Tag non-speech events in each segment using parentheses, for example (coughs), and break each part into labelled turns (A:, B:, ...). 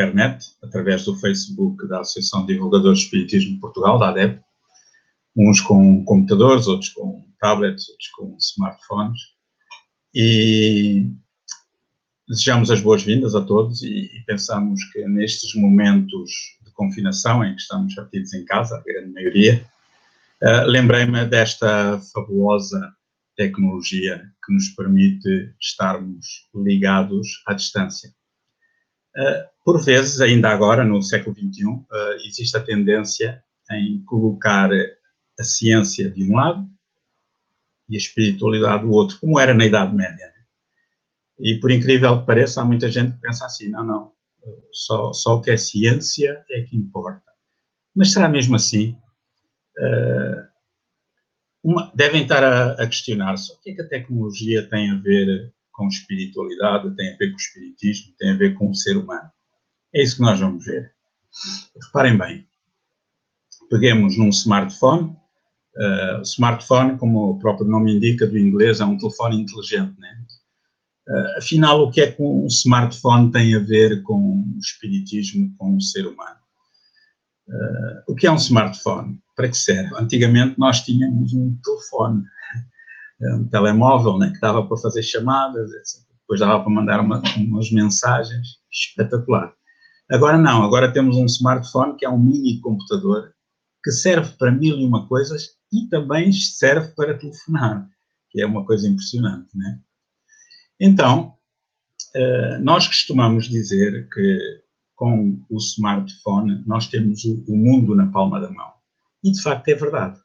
A: internet, através do Facebook da Associação de Divulgadores de Espiritismo de Portugal, da ADEP, uns com computadores, outros com tablets, outros com smartphones, e desejamos as boas-vindas a todos e, e, pensamos que nestes momentos de confinação em que estamos partidos em casa, a grande maioria, uh, lembrei-me desta fabulosa tecnologia que nos permite estarmos ligados à distância. Uh, por vezes, ainda agora, no século XXI, uh, existe a tendência em colocar a ciência de um lado e a espiritualidade do outro, como era na Idade Média. E por incrível que pareça, há muita gente que pensa assim: não, não, só, só o que é ciência é que importa. Mas será mesmo assim? Uh, uma, devem estar a, a questionar-se o que é que a tecnologia tem a ver com espiritualidade, tem a ver com o espiritismo, tem a ver com o ser humano. É isso que nós vamos ver. Reparem bem, peguemos num smartphone, uh, smartphone, como o próprio nome indica do inglês, é um telefone inteligente, né? Uh, afinal, o que é que um smartphone tem a ver com o espiritismo, com o ser humano? Uh, o que é um smartphone? Para que serve? Antigamente nós tínhamos um telefone, um telemóvel, né, que dava para fazer chamadas, etc. depois dava para mandar uma, umas mensagens, espetacular. Agora não, agora temos um smartphone que é um mini computador que serve para mil e uma coisas e também serve para telefonar, que é uma coisa impressionante, né? Então, uh, nós costumamos dizer que com o smartphone nós temos o mundo na palma da mão. E de facto é verdade.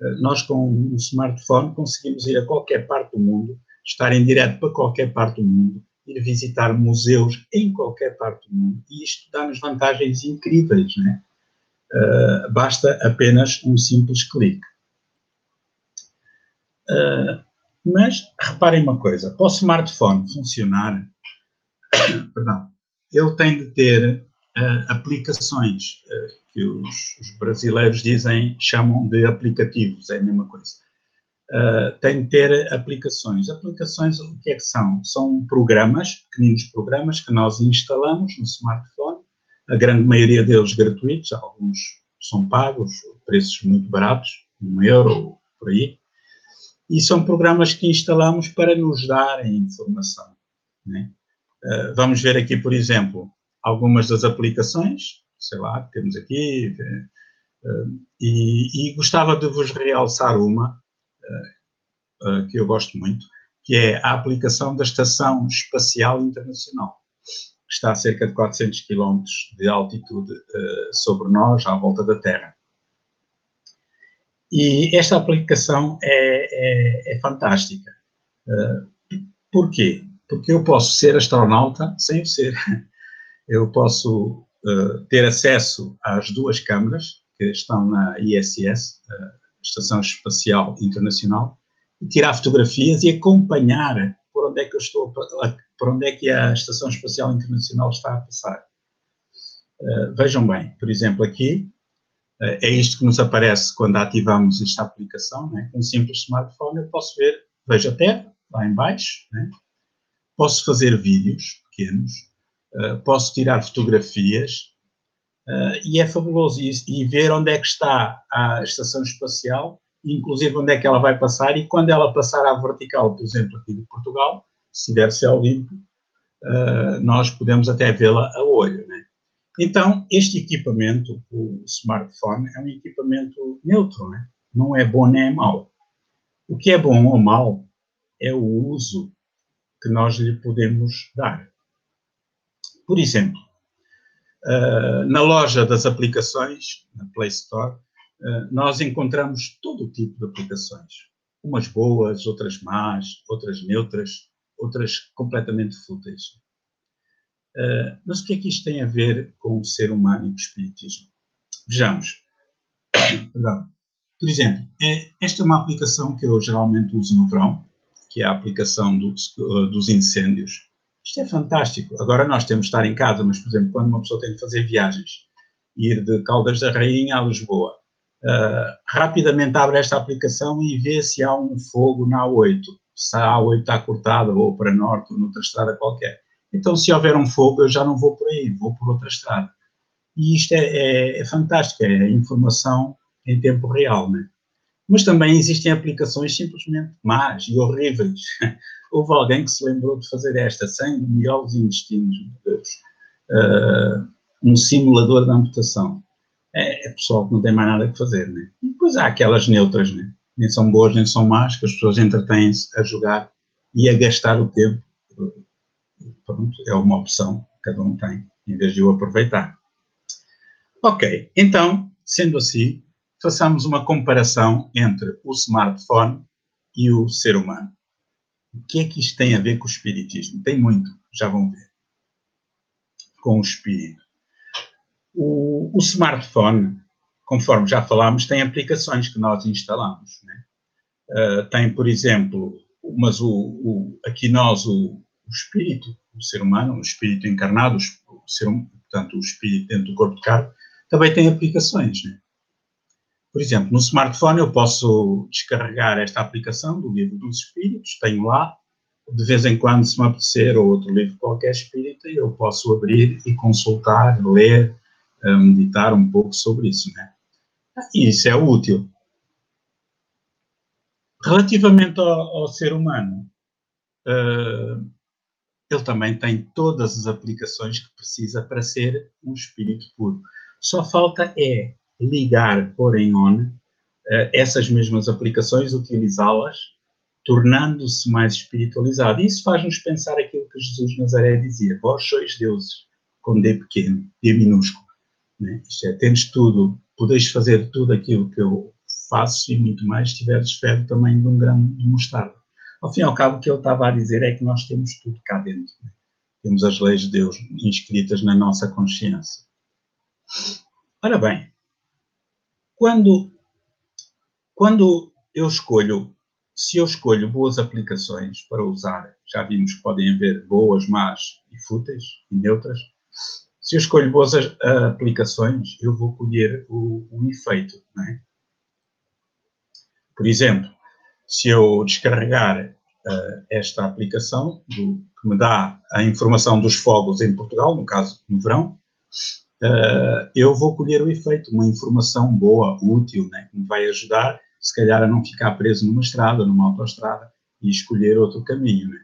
A: Uh, nós com o smartphone conseguimos ir a qualquer parte do mundo, estar em direto para qualquer parte do mundo, ir visitar museus em qualquer parte do mundo. E isto dá-nos vantagens incríveis, né? Uh, basta apenas um simples clique. Uh, mas reparem uma coisa: para o smartphone funcionar, (coughs) perdão, ele tem de ter uh, aplicações uh, que os, os, brasileiros dizem, chamam de aplicativos, é a mesma coisa. Uh, tem de ter aplicações. Aplicações, o que é que são? São programas, pequenos programas que nós instalamos no smartphone, a grande maioria deles gratuitos, alguns são pagos, preços muito baratos, um euro, por aí, e são programas que instalamos para nos darem informação. Né? Uh, vamos ver aqui, por exemplo, algumas das aplicações, sei lá, que temos aqui, uh, e, e, gostava de vos realçar uma uh, que eu gosto muito, que é a aplicação da Estação Espacial Internacional, que está a cerca de 400 km de altitude sobre nós, à volta da Terra. E esta aplicação é, é, é fantástica. Porquê? Porque eu posso ser astronauta sem o ser. (laughs) Eu posso uh, ter acesso às duas câmaras que estão na ISS, uh, Estação Espacial Internacional, e tirar fotografias e acompanhar por onde é que eu estou, por onde é que a Estação Espacial Internacional está a passar. Uh, vejam bem, por exemplo, aqui é isto que nos aparece quando ativamos esta aplicação, né? um simples smartphone, eu posso ver, vejo a Terra, lá em baixo, né? posso fazer vídeos pequenos, uh, posso tirar fotografias, uh, e é fabuloso, e, e, ver onde é que está a estação espacial, inclusive onde é que ela vai passar, e quando ela passar à vertical, por exemplo, aqui de Portugal, se der céu limpo, uh, nós podemos até vê-la a olho, né? Então, este equipamento, o smartphone, é um equipamento neutro, né? não é bom nem é mau. O que é bom ou mau é o uso que nós lhe podemos dar. Por exemplo, uh, na loja das aplicações, na Play Store, uh, nós encontramos todo o tipo de aplicações. Umas boas, outras más, outras neutras, outras completamente fúteis. Uh, mas o que é que isto tem a ver com o ser humano e o espiritismo? Vejamos. (coughs) Perdão. Por exemplo, é, esta é uma aplicação que eu geralmente uso no verão, que é a aplicação dos incêndios. Isto é fantástico. Agora nós temos de estar em casa, mas, por exemplo, quando uma pessoa tem de fazer viagens, ir de Caldas da Rainha a Lisboa, uh, rapidamente abre esta aplicação e vê se há um fogo na A8, se a A8 está cortada ou para norte ou noutra estrada qualquer Então, se houver um fogo, eu já não vou por aí, vou por outra estrada. E isto é, é, é fantástico, é informação em tempo real, né? Mas também existem aplicações simplesmente más e horríveis. (laughs) Houve alguém que se lembrou de fazer esta, sangue, miolos e intestinos, Deus. Uh, um simulador de amputação. É, é pessoal que não tem mais nada que fazer, né? E depois há aquelas neutras, né? Nem são boas, nem são más, que as pessoas entretêm-se a jogar e a gastar o tempo. Pronto, é uma opção que cada um tem, em vez de o aproveitar. Ok, então, sendo assim, façamos uma comparação entre o smartphone e o ser humano. O que é que isto tem a ver com o espiritismo? Tem muito, já vão ver. Com o espírito. O, o smartphone, conforme já falámos, tem aplicações que nós instalamos. Né? Uh, tem, por exemplo, mas o, o, aqui nós, o, o, espírito, o ser humano, o espírito encarnado, o ser, portanto, o espírito dentro do corpo de carne, também tem aplicações. Né? Por exemplo, no smartphone eu posso descarregar esta aplicação do livro dos espíritos, tenho lá, de vez em quando, se me apetecer, ou outro livro qualquer espírita, eu posso abrir e consultar, ler, meditar um pouco sobre isso, né? E isso é útil. Relativamente ao, ao ser humano, uh, ele também tem todas as aplicações que precisa para ser um espírito puro. Só falta é ligar, pôr em on, uh, essas mesmas aplicações, utilizá-las, tornando-se mais espiritualizado. Isso faz-nos pensar aquilo que Jesus Nazaré dizia: Vós sois deuses, com D pequeno, D minúsculo. Né? Isto é, tens tudo, podes fazer tudo aquilo que eu faço e muito mais se tiveres fé do tamanho de um grão de mostarda. Ao fim e ao cabo, o que ele estava a dizer é que nós temos tudo cá dentro. Né? Temos as leis de Deus inscritas na nossa consciência. Ora bem, quando, quando eu escolho, se eu escolho boas aplicações para usar, já vimos que podem haver boas, más e fúteis e neutras, se eu escolho boas aplicações, eu vou colher o, o efeito, é? Por exemplo, se eu descarregar uh, esta aplicação do, que me dá a informação dos fogos em Portugal, no caso no verão, uh, eu vou colher o efeito, uma informação boa, útil, né, que me vai ajudar, se calhar, a não ficar preso numa estrada, numa autoestrada e escolher outro caminho. Né?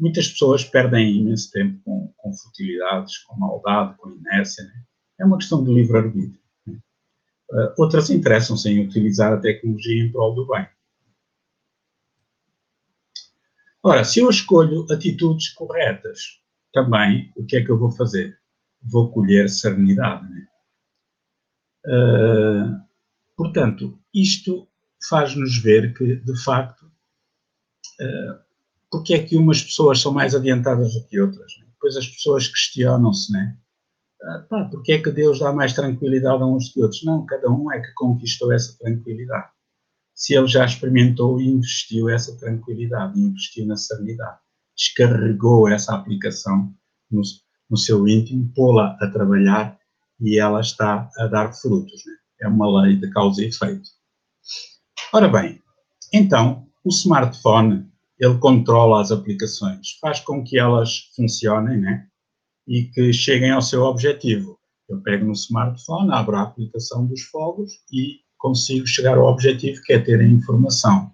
A: muitas pessoas perdem imenso tempo com, com futilidades, com maldade, com inércia. Né? É uma questão de livre-arbítrio. Né? Uh, outras interessam-se em utilizar a tecnologia em prol do bem. Ora, se eu escolho atitudes corretas, também, o que é que eu vou fazer? Vou colher serenidade. Né? Uh, portanto, isto faz-nos ver que, de facto, uh, porque é que umas pessoas são mais adiantadas do que outras. Né? Depois as pessoas questionam-se, né? Ah, porque é que Deus dá mais tranquilidade a uns que outros? Não, cada um é que conquistou essa tranquilidade. Se ele já experimentou e investiu essa tranquilidade, investiu na serenidade, descarregou essa aplicação no, no seu íntimo, pô-la a trabalhar e ela está a dar frutos. Né? É uma lei de causa e efeito. Ora bem, então, o smartphone ele controla as aplicações, faz com que elas funcionem, né? E que cheguem ao seu objetivo. Eu pego no smartphone, abro a aplicação dos fogos e consigo chegar ao objetivo que é ter a informação.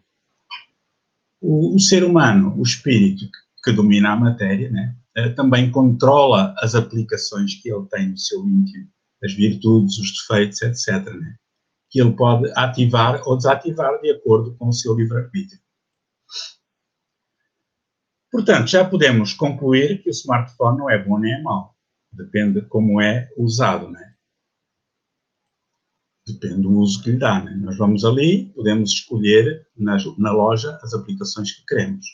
A: O, o ser humano, o espírito que, que domina a matéria, né? Eh, também controla as aplicações que ele tem no seu íntimo, as virtudes, os defeitos, etc. Né? Que ele pode ativar ou desativar de acordo com o seu livre-arbítrio. Portanto, já podemos concluir que o smartphone não é bom nem é mau. Depende de como é usado, né? Depende do uso que lhe dá, né? Nós vamos ali, podemos escolher na, na loja as aplicações que queremos.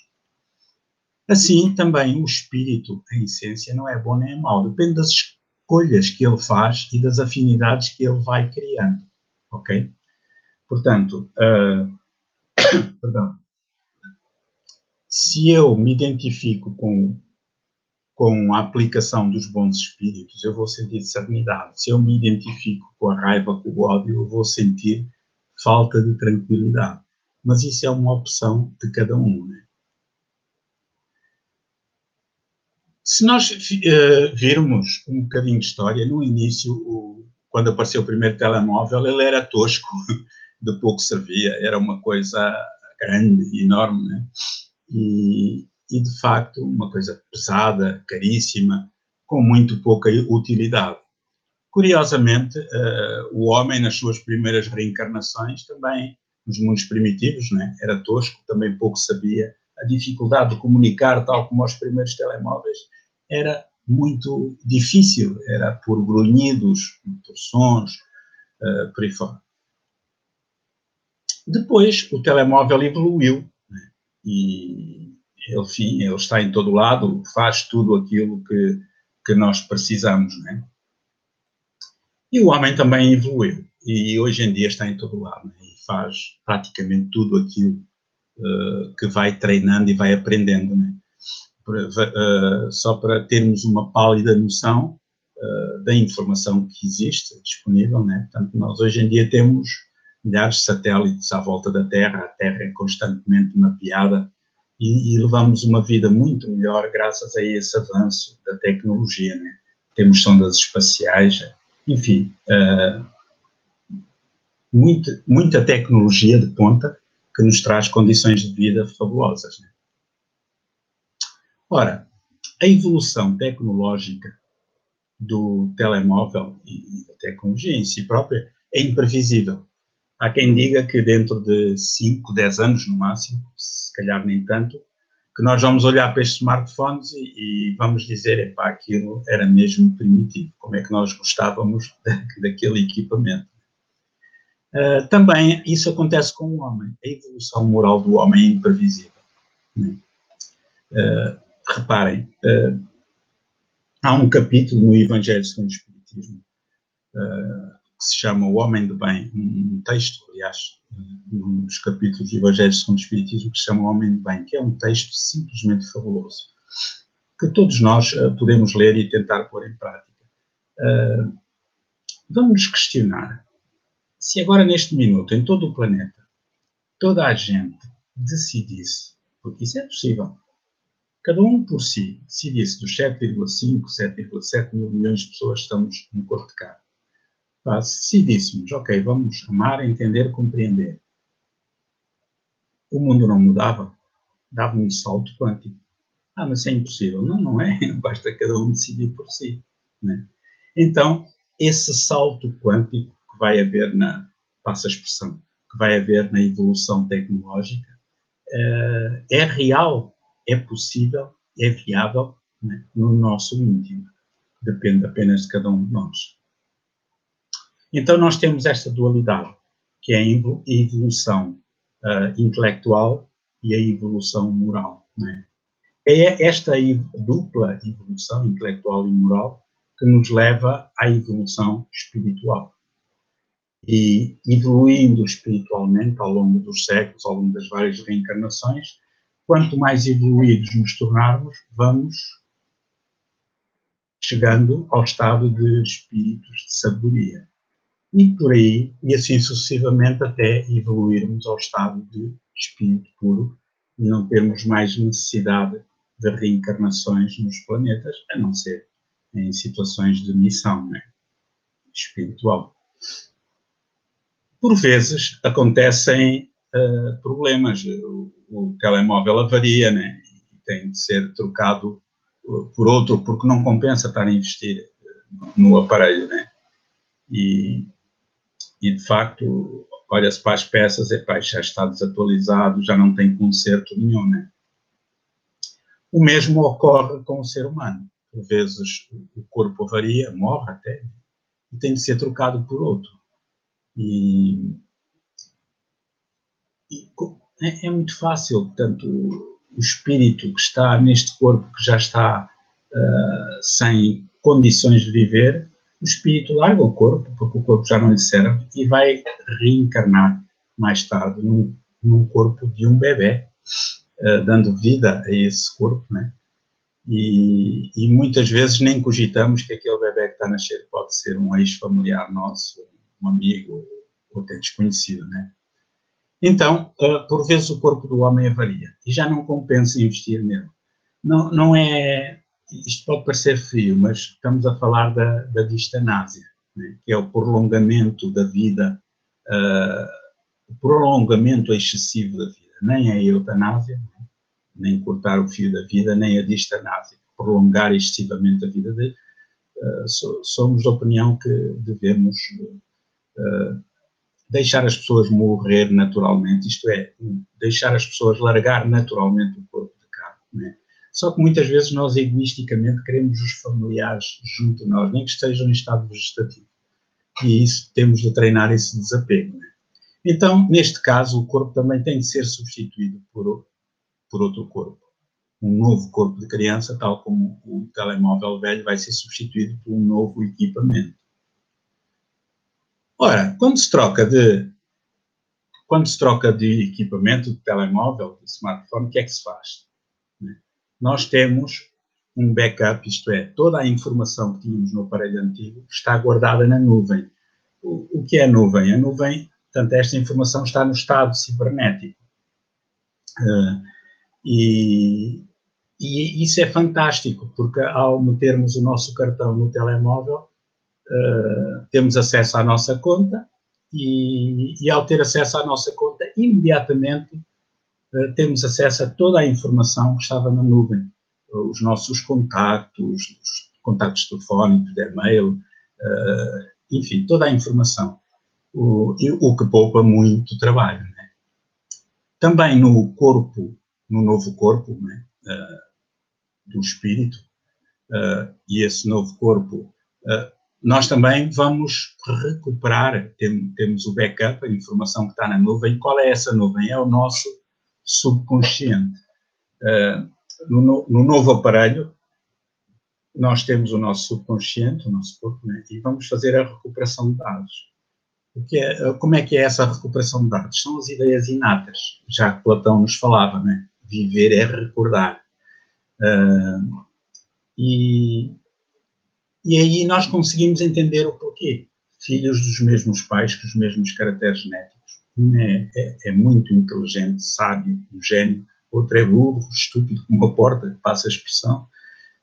A: Assim, também o espírito, a essência, não é bom nem é mau. Depende das escolhas que ele faz e das afinidades que ele vai criando, ok? Portanto, uh, (coughs) perdão, se eu me identifico com, com a aplicação dos bons espíritos, eu vou sentir serenidade. Se eu me identifico com a raiva, com o ódio, eu vou sentir falta de tranquilidade. Mas isso é uma opção de cada um. Né? Se nós uh, virmos um bocadinho de história, no início, o, quando apareceu o primeiro telemóvel, ele era tosco, (laughs) de pouco servia, era uma coisa grande, enorme, né? e, e de facto uma coisa pesada, caríssima, com muito pouca utilidade. Curiosamente, uh, o homem, nas suas primeiras reencarnações, também, nos mundos primitivos, né, era tosco, também pouco sabia. A dificuldade de comunicar, tal como os primeiros telemóveis, era muito difícil, era por grunhidos, por sons, uh, por aí fora. Depois, o telemóvel evoluiu né, e, enfim, ele está em todo lado, faz tudo aquilo que, que nós precisamos, né? E o homem também evoluiu e hoje em dia está em todo lado né? e faz praticamente tudo aquilo uh, que vai treinando e vai aprendendo. Né? Uh, só para termos uma pálida noção uh, da informação que existe disponível. Né? Portanto, nós hoje em dia temos milhares de satélites à volta da Terra, a Terra é constantemente mapeada e, e levamos uma vida muito melhor graças a esse avanço da tecnologia. Né? Temos sondas espaciais, enfim, uh, muita, muita tecnologia de ponta que nos traz condições de vida fabulosas. Né? Ora, a evolução tecnológica do telemóvel e da tecnologia em si própria é imprevisível. Há quem diga que dentro de 5, 10 anos no máximo, se calhar nem tanto, que nós vamos olhar para estes smartphones e, e vamos dizer, epá, aquilo era mesmo primitivo, como é que nós gostávamos (laughs) daquele equipamento. Uh, também isso acontece com o homem, a evolução moral do homem é imprevisível. Né? Uh, reparem, uh, há um capítulo no Evangelho segundo o Espiritismo que se chama O Homem do Bem, um texto, aliás, num dos capítulos do Evangelho segundo o Espiritismo, que se chama O Homem do Bem, que é um texto simplesmente fabuloso, que todos nós uh, podemos ler e tentar pôr em prática. Uh, vamos nos questionar se agora, neste minuto, em todo o planeta, toda a gente decidisse, porque isso é possível, cada um por si decidisse dos 7,5, 7,7 mil milhões de pessoas que estamos no corpo de carne, se decidíssemos, ok, vamos amar, entender, compreender, o mundo não mudava, dava um salto quântico. Ah, mas é impossível. Não, não é. (laughs) Basta cada um decidir por si. Né? Então, esse salto quântico que vai haver na, passa a expressão, que vai haver na evolução tecnológica, uh, é real, é possível, é viável né? no nosso íntimo. Depende apenas de cada um de nós. Então, nós temos esta dualidade, que é a evolução uh, intelectual e a evolução moral. Né? É esta dupla evolução intelectual e moral que nos leva à evolução espiritual. E evoluindo espiritualmente ao longo dos séculos, ao longo das várias reencarnações, quanto mais evoluídos nos tornarmos, vamos chegando ao estado de espíritos de sabedoria e por aí, e assim sucessivamente, até evoluirmos ao estado de espírito puro e não termos mais necessidade de reencarnações nos planetas, a não ser em situações de missão né, espiritual. Por vezes acontecem uh, problemas, o, o, telemóvel avaria né, e tem de ser trocado por outro, porque não compensa estar a investir no aparelho. Né? E e de facto olha-se para as peças já está desatualizado, já não tem conserto nenhum, né? O mesmo ocorre com o ser humano. Por vezes o corpo varia, morre até, e tem de ser trocado por outro. E é, é, muito fácil, portanto, o espírito que está neste corpo que já está uh, sem condições de viver, o espírito larga o corpo, porque o corpo já não lhe serve, e vai reencarnar mais tarde num, num corpo de um bebê, uh, dando vida a esse corpo, né? E, e, muitas vezes nem cogitamos que aquele bebê que está a nascer pode ser um ex-familiar nosso, um amigo ou até desconhecido, né? Então, uh, por vezes o corpo do homem avaria e já não compensa investir nele. Não, não é isto pode parecer frio, mas estamos a falar da, da distanásia, né? que é o prolongamento da vida, uh, o prolongamento excessivo da vida. Nem a eutanásia, né? nem cortar o fio da vida, nem a distanásia, prolongar excessivamente a vida. De, uh, so, somos da opinião que devemos deixar as pessoas morrer naturalmente, isto é, deixar as pessoas largar naturalmente o corpo de carne. Né? Só que muitas vezes nós egoisticamente queremos os familiares junto a nós, nem que estejam em estado vegetativo. E isso temos de treinar esse desapego. Né? Então, neste caso, o corpo também tem de ser substituído por, por outro corpo. Um novo corpo de criança, tal como o telemóvel velho, vai ser substituído por um novo equipamento. Ora, quando se troca de quando se troca de equipamento, de telemóvel, de smartphone, o que é que se faz? nós temos um backup, isto é, toda a informação que tínhamos no aparelho antigo está guardada na nuvem. O, que é a nuvem? A nuvem, portanto, esta informação está no estado cibernético. Uh, e, e, isso é fantástico, porque ao metermos o nosso cartão no telemóvel, uh, temos acesso à nossa conta e, e, ao ter acesso à nossa conta, imediatamente eh, temos acesso a toda a informação que estava na nuvem. Os nossos contactos, os contactos telefónicos, de e-mail, uh, enfim, toda a informação. O, o que poupa muito trabalho. Né? Também no corpo, no novo corpo né? uh, do espírito, uh, e esse novo corpo, nós também vamos recuperar, tem, temos o backup, a informação que está na nuvem. Qual é essa nuvem? É o nosso subconsciente. Uh, no, no, novo aparelho, nós temos o nosso subconsciente, o nosso corpo, né? e vamos fazer a recuperação de dados. O que é, como é que é essa recuperação de dados? São as ideias inatas, já que Platão nos falava, né? Viver é recordar. Uh, e, e aí nós conseguimos entender o porquê. Filhos dos mesmos pais, com os mesmos caracteres genéticos é, é, é, muito inteligente, sábio, um gênio, outro é burro, estúpido como uma porta, que passa a expressão,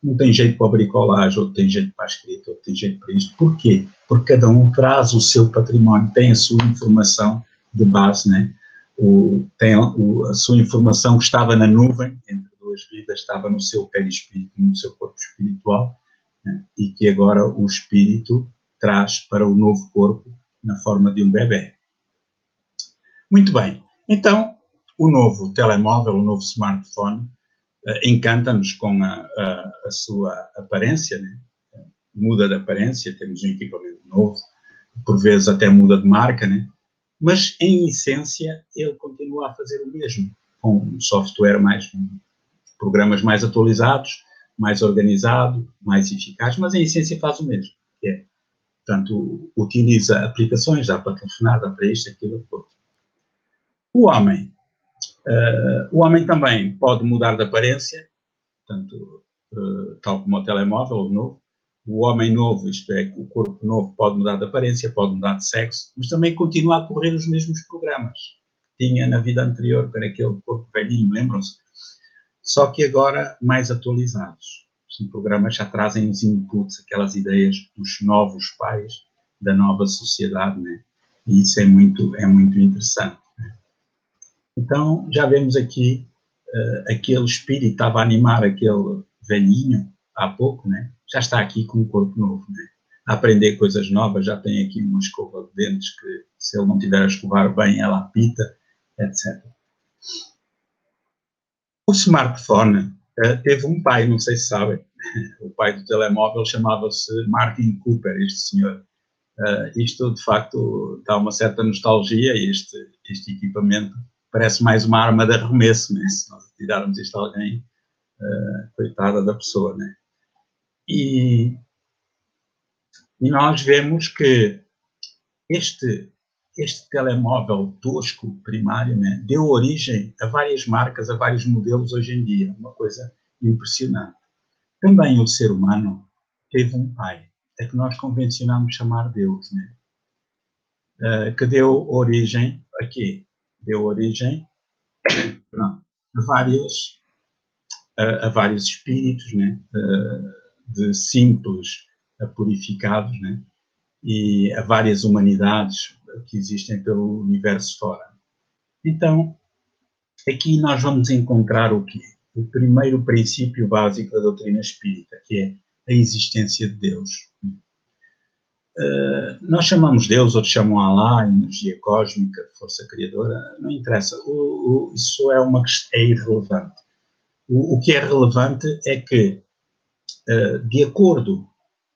A: não tem jeito para a bricolagem, outro tem jeito para a escrita, outro tem jeito para isto. Porquê? Porque cada um traz o seu património, tem a sua informação de base, né? O, tem o, a sua informação que estava na nuvem, entre duas vidas, estava no seu perispírito, no seu corpo espiritual, né? e que agora o espírito traz para o novo corpo na forma de um bebê. Muito bem. Então, o novo telemóvel, o novo smartphone, uh, encanta-nos com a, a, a, sua aparência, né? muda de aparência, temos um equipamento novo, por vezes até muda de marca, né? mas em essência ele continua a fazer o mesmo, com um software mais, programas mais atualizados, mais organizado, mais eficaz, mas em essência faz o mesmo, que é, portanto, utiliza aplicações, dá para telefonar, dá para isto, aquilo, aquilo. O homem. Uh, o homem também pode mudar de aparência, tanto, uh, tal como o telemóvel, o novo. O homem novo, isto é, o corpo novo, pode mudar de aparência, pode mudar de sexo, mas também continua a correr os mesmos programas que tinha na vida anterior para aquele corpo velhinho, lembram-se? Só que agora mais atualizados. Os programas já trazem os inputs, aquelas ideias dos novos pais da nova sociedade, né? E isso é muito, é muito interessante. Então, já vemos aqui uh, aquele espírito estava a animar aquele velhinho há pouco, né? já está aqui com um corpo novo, né? a aprender coisas novas, já tem aqui uma escova de dentes que, se ele não tiver a escovar bem, ela apita, etc. O smartphone uh, teve um pai, não sei se sabem, (laughs) o pai do telemóvel chamava-se Martin Cooper, este senhor. Uh, isto, de facto, dá uma certa nostalgia, este, este equipamento parece mais uma arma de arremesso, né? se nós tirarmos isto a alguém, uh, coitada da pessoa. Né? E, e nós vemos que este, este telemóvel tosco primário né, deu origem a várias marcas, a vários modelos hoje em dia, uma coisa impressionante. Também o ser humano teve um pai, é que nós convencionamos chamar Deus, né? Uh, que deu origem a quê? deu origem a várias, a, vários espíritos, né? de simples purificados, né? e a várias humanidades que existem pelo universo fora. Então, aqui nós vamos encontrar o quê? O primeiro princípio básico da doutrina espírita, que é a existência de Deus. Uh, nós chamamos Deus, outros chamam Allah, energia cósmica, força criadora, não interessa. O, o, isso é, uma, é irrelevante. O, o, que é relevante é que, uh, de acordo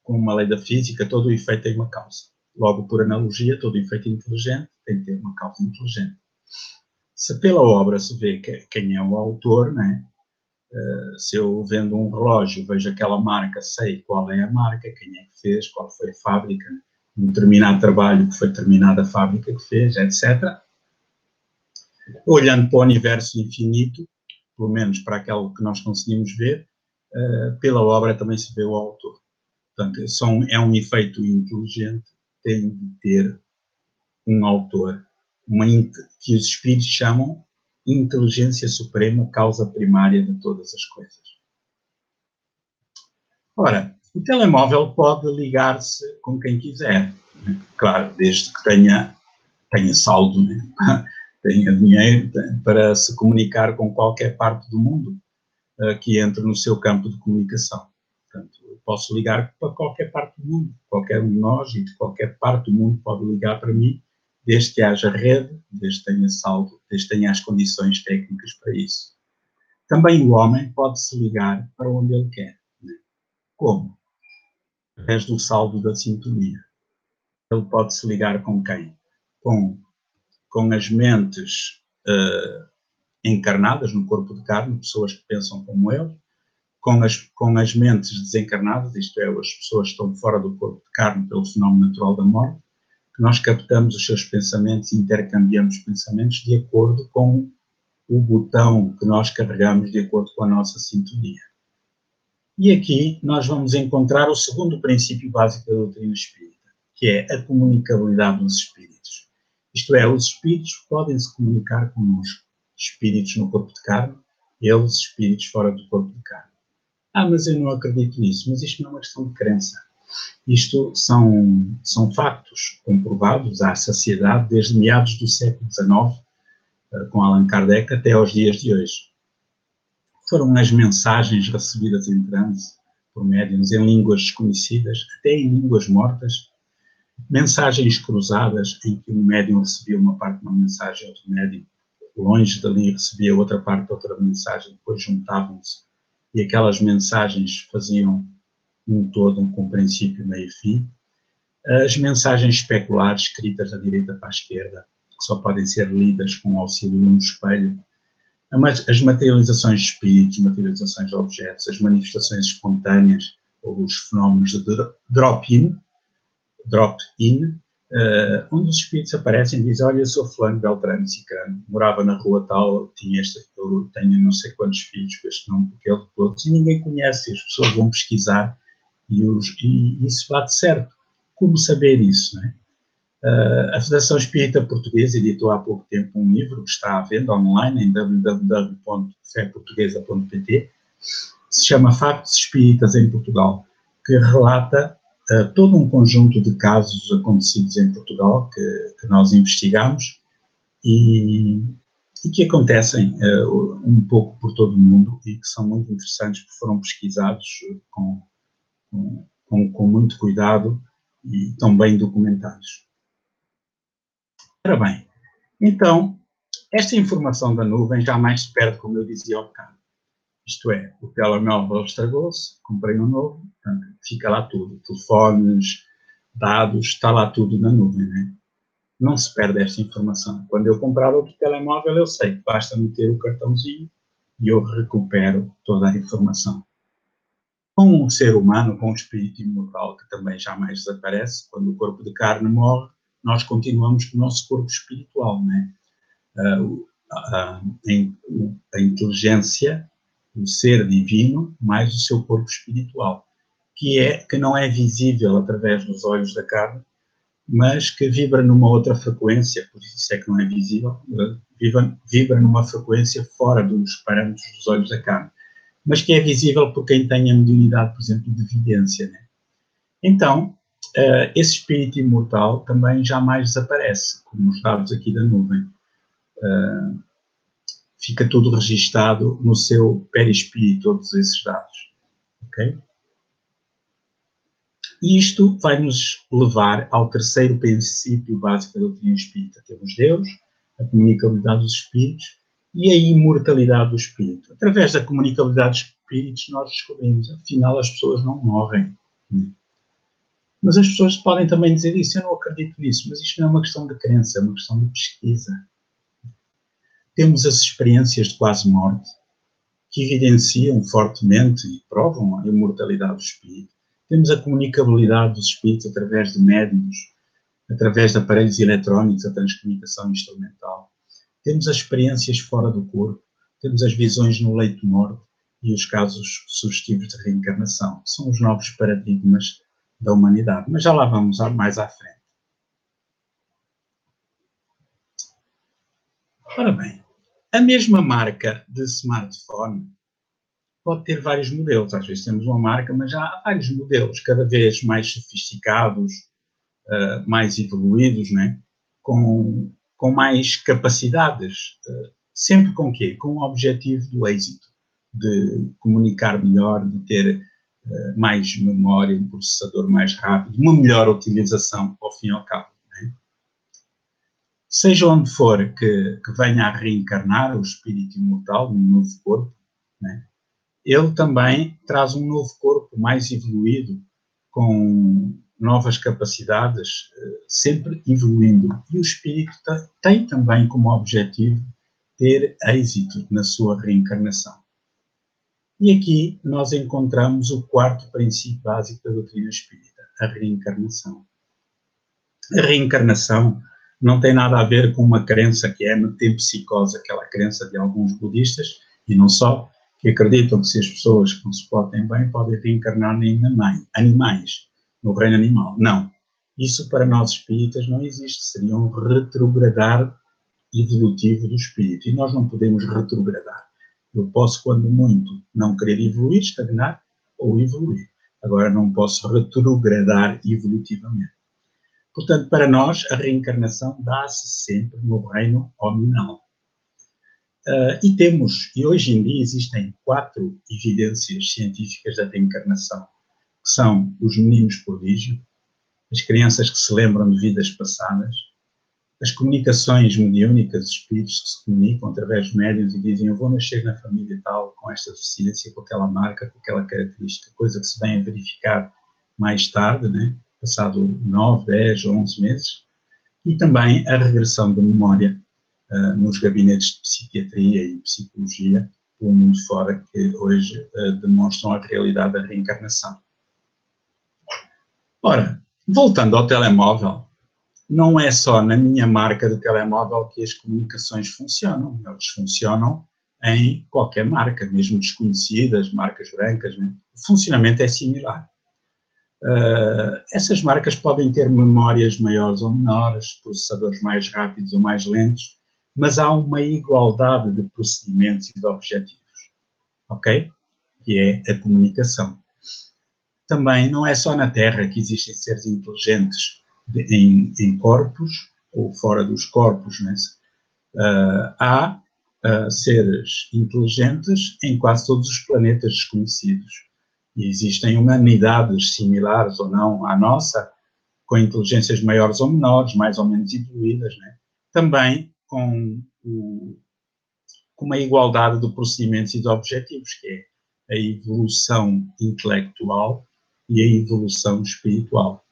A: com uma lei da física, todo o efeito tem uma causa. Logo, por analogia, todo efeito inteligente tem que ter uma causa inteligente. Se pela obra se vê que, quem é o autor, né? Uh, se eu vendo um relógio, vejo aquela marca, sei qual é a marca, quem é que fez, qual foi a fábrica, um determinado trabalho que foi determinada fábrica que fez, etc. Olhando para o universo infinito, pelo menos para aquele que nós conseguimos ver, uh, pela obra também se vê o autor. Portanto, são, é um efeito inteligente, tem de ter um autor, uma, que os espíritos chamam inteligência suprema, causa primária de todas as coisas. Ora, o telemóvel pode ligar-se com quem quiser, né? claro, desde que tenha, tenha saldo, né? (laughs) tenha dinheiro para se comunicar com qualquer parte do mundo uh, que entre no seu campo de comunicação. Portanto, posso ligar para qualquer parte do mundo. Qualquer um de nós e de qualquer parte do mundo pode ligar para mim, desde que haja rede, desde que tenha saldo, desde que tenha as condições técnicas para isso. Também o homem pode se ligar para onde ele quer. Né? Como? Através do saldo da sintonia. Ele pode se ligar com quem? Com, com as mentes uh, encarnadas no corpo de carne, pessoas que pensam como ele, com as, com as mentes desencarnadas, isto é, as pessoas estão fora do corpo de carne pelo fenómeno natural da morte, que nós captamos os seus pensamentos e intercambiamos pensamentos de acordo com o botão que nós carregamos de acordo com a nossa sintonia. E aqui nós vamos encontrar o segundo princípio básico da doutrina espírita, que é a comunicabilidade dos espíritos. Isto é, os espíritos podem se comunicar conosco, espíritos no corpo de carne, eles espíritos fora do corpo de carne. Ah, mas eu não acredito nisso. Mas isto não é uma questão de crença. Isto são, são factos comprovados à saciedade desde meados do século XIX, eh, com Allan Kardec, até aos dias de hoje. Foram as mensagens recebidas em transe por médiums em línguas desconhecidas, até em línguas mortas, mensagens cruzadas em que um médium recebia uma parte de uma mensagem, outro médium longe dali recebia outra parte de outra mensagem, depois juntavam-se e aquelas mensagens faziam um todo, um com princípio, meio e fim. As mensagens especulares escritas da direita para a esquerda, que só podem ser lidas com o auxílio de um espelho. As materializações de espíritos, materializações de objetos, as manifestações espontâneas, ou os fenómenos de drop-in, drop-in, uh, onde os espíritos aparecem e dizem, olha, eu sou fulano, beltrano, cicrano, morava na rua tal, tinha este, eu tenho não sei quantos filhos com este nome, porque ele, outros, e ninguém conhece, as pessoas vão pesquisar e, os, e isso bate certo. Como saber isso, né? Uh, a Federação Espírita Portuguesa editou há pouco tempo um livro que está à venda online em www.feportuguesa.pt, se chama Factos Espíritas em Portugal, que relata uh, todo um conjunto de casos acontecidos em Portugal que, que nós investigamos e, e que acontecem uh, um pouco por todo o mundo e que são muito interessantes porque foram pesquisados com, com, com, com muito cuidado e estão bem documentados. Ora bem, então, esta informação da nuvem jamais se perde, como eu dizia ao bocado. Isto é, o telemóvel estragou-se, comprei um novo, portanto, fica lá tudo. Telefones, dados, está lá tudo na nuvem, né? Não se perde esta informação. Quando eu comprar outro telemóvel, eu sei basta meter o cartãozinho e eu recupero toda a informação. Com o ser humano, com o espírito imortal, que também jamais desaparece, quando o corpo de carne morre, nós continuamos com o nosso corpo espiritual, né? Uh, a inteligência o ser divino mais o seu corpo espiritual, que é que não é visível através dos olhos da carne, mas que vibra numa outra frequência, por isso é que não é visível, vibra, vibra numa frequência fora dos parâmetros dos olhos da carne. mas que é visível por quem tem a mediunidade, por exemplo, de evidência. Né? Então, uh, esse espírito imortal também jamais desaparece, como os dados aqui da nuvem. Fica tudo registado no seu perispírito, todos esses dados. Ok? E isto vai nos levar ao terceiro princípio básico da doutrina espírita. Temos Deus, a comunicabilidade dos espíritos e a imortalidade do espírito. Através da comunicabilidade dos espíritos, nós descobrimos, afinal, as pessoas não morrem. Mas as pessoas podem também dizer isso, eu não acredito nisso, mas isto não é uma questão de crença, é uma questão de pesquisa. Temos as experiências de quase morte, que evidenciam fortemente e provam a imortalidade do espírito. Temos a comunicabilidade dos espíritos através de médiums, através de aparelhos eletrónicos, a transcomunicação instrumental. Temos as experiências fora do corpo, temos as visões no leito morto e os casos sugestivos de reencarnação, são os novos paradigmas da humanidade. Mas já lá vamos mais à frente. Ora bem, a mesma marca de smartphone pode ter vários modelos. Às vezes temos uma marca, mas há vários modelos, cada vez mais sofisticados, uh, mais evoluídos, né? com, com mais capacidades. Uh, sempre com quê? Com o objetivo do êxito, de comunicar melhor, de ter uh, mais memória, um processador mais rápido, uma melhor utilização, ao fim e ao cabo. Seja onde for que, que, venha a reencarnar o espírito imortal num novo corpo, né? ele também traz um novo corpo mais evoluído, com novas capacidades, eh, sempre evoluindo. E o espírito tem também como objetivo ter êxito na sua reencarnação. E aqui nós encontramos o quarto princípio básico da doutrina espírita, a reencarnação. A reencarnação não tem nada a ver com uma crença que é metempsicose, aquela crença de alguns budistas, e não só, que acreditam que se as pessoas não se portem bem, podem reencarnar em animais, no reino animal. Não. Isso para nós espíritas não existe. Seria um retrogradar evolutivo do espírito. E nós não podemos retrogradar. Eu posso, quando muito, não querer evoluir, estagnar ou evoluir. Agora não posso retrogradar evolutivamente. Portanto, para nós, a reencarnação dá-se sempre no reino hominal. Uh, e temos, e hoje em dia existem quatro evidências científicas da reencarnação, que são os meninos prodígio, as crianças que se lembram de vidas passadas, as comunicações mediúnicas, espíritos que se comunicam através de médios e dizem eu vou nascer na família tal, com esta deficiência, com aquela marca, com aquela característica, coisa que se vem a verificar mais tarde, né? Passado 9, 10 ou 11 meses, e também a regressão da memória uh, nos gabinetes de psiquiatria e psicologia pelo mundo fora que hoje uh, demonstram a realidade da reencarnação. Ora, voltando ao telemóvel, não é só na minha marca de telemóvel que as comunicações funcionam, elas funcionam em qualquer marca, mesmo desconhecidas, marcas brancas, né? o funcionamento é similar. Uh, essas marcas podem ter memórias maiores ou menores, processadores mais rápidos ou mais lentos, mas há uma igualdade de procedimentos e de objetivos, ok? Que é a comunicação. Também não é só na Terra que existem seres inteligentes de, em, em, corpos ou fora dos corpos, né? Uh, há uh, seres inteligentes em quase todos os planetas desconhecidos. E existem humanidades similares ou não à nossa, com inteligências maiores ou menores, mais ou menos evoluídas, né? Também com, o, com uma igualdade de procedimentos e de objetivos, que é a evolução intelectual e a evolução espiritual.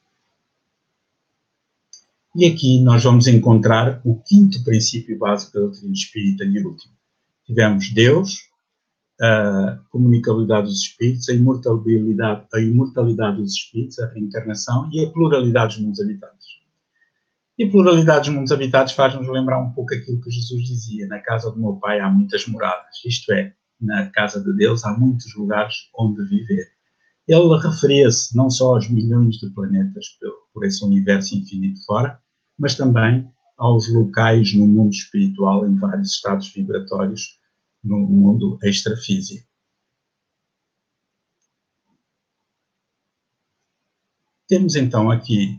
A: E aqui nós vamos encontrar o quinto princípio básico da doutrina espírita e último. Tivemos Deus, a comunicabilidade dos espíritos, a imortalidade, a imortalidade dos espíritos, a reencarnação e a pluralidade dos mundos habitados. E pluralidade dos mundos habitados faz-nos lembrar um pouco aquilo que Jesus dizia: na casa do meu pai há muitas moradas, isto é, na casa de Deus há muitos lugares onde viver. Ele referia-se não só aos milhões de planetas por esse universo infinito fora, mas também aos locais no mundo espiritual, em vários estados vibratórios, no mundo extrafísico. Temos então aqui,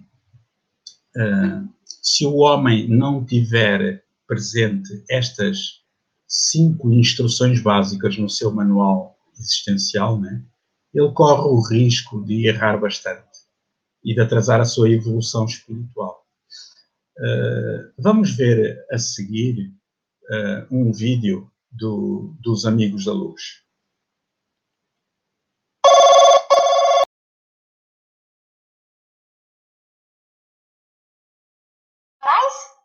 A: uh, se o homem não tiver presente estas cinco instruções básicas no seu manual existencial, né, ele corre o risco de errar bastante e de atrasar a sua evolução espiritual. Uh, vamos ver a seguir uh, um vídeo do, dos Amigos da Luz.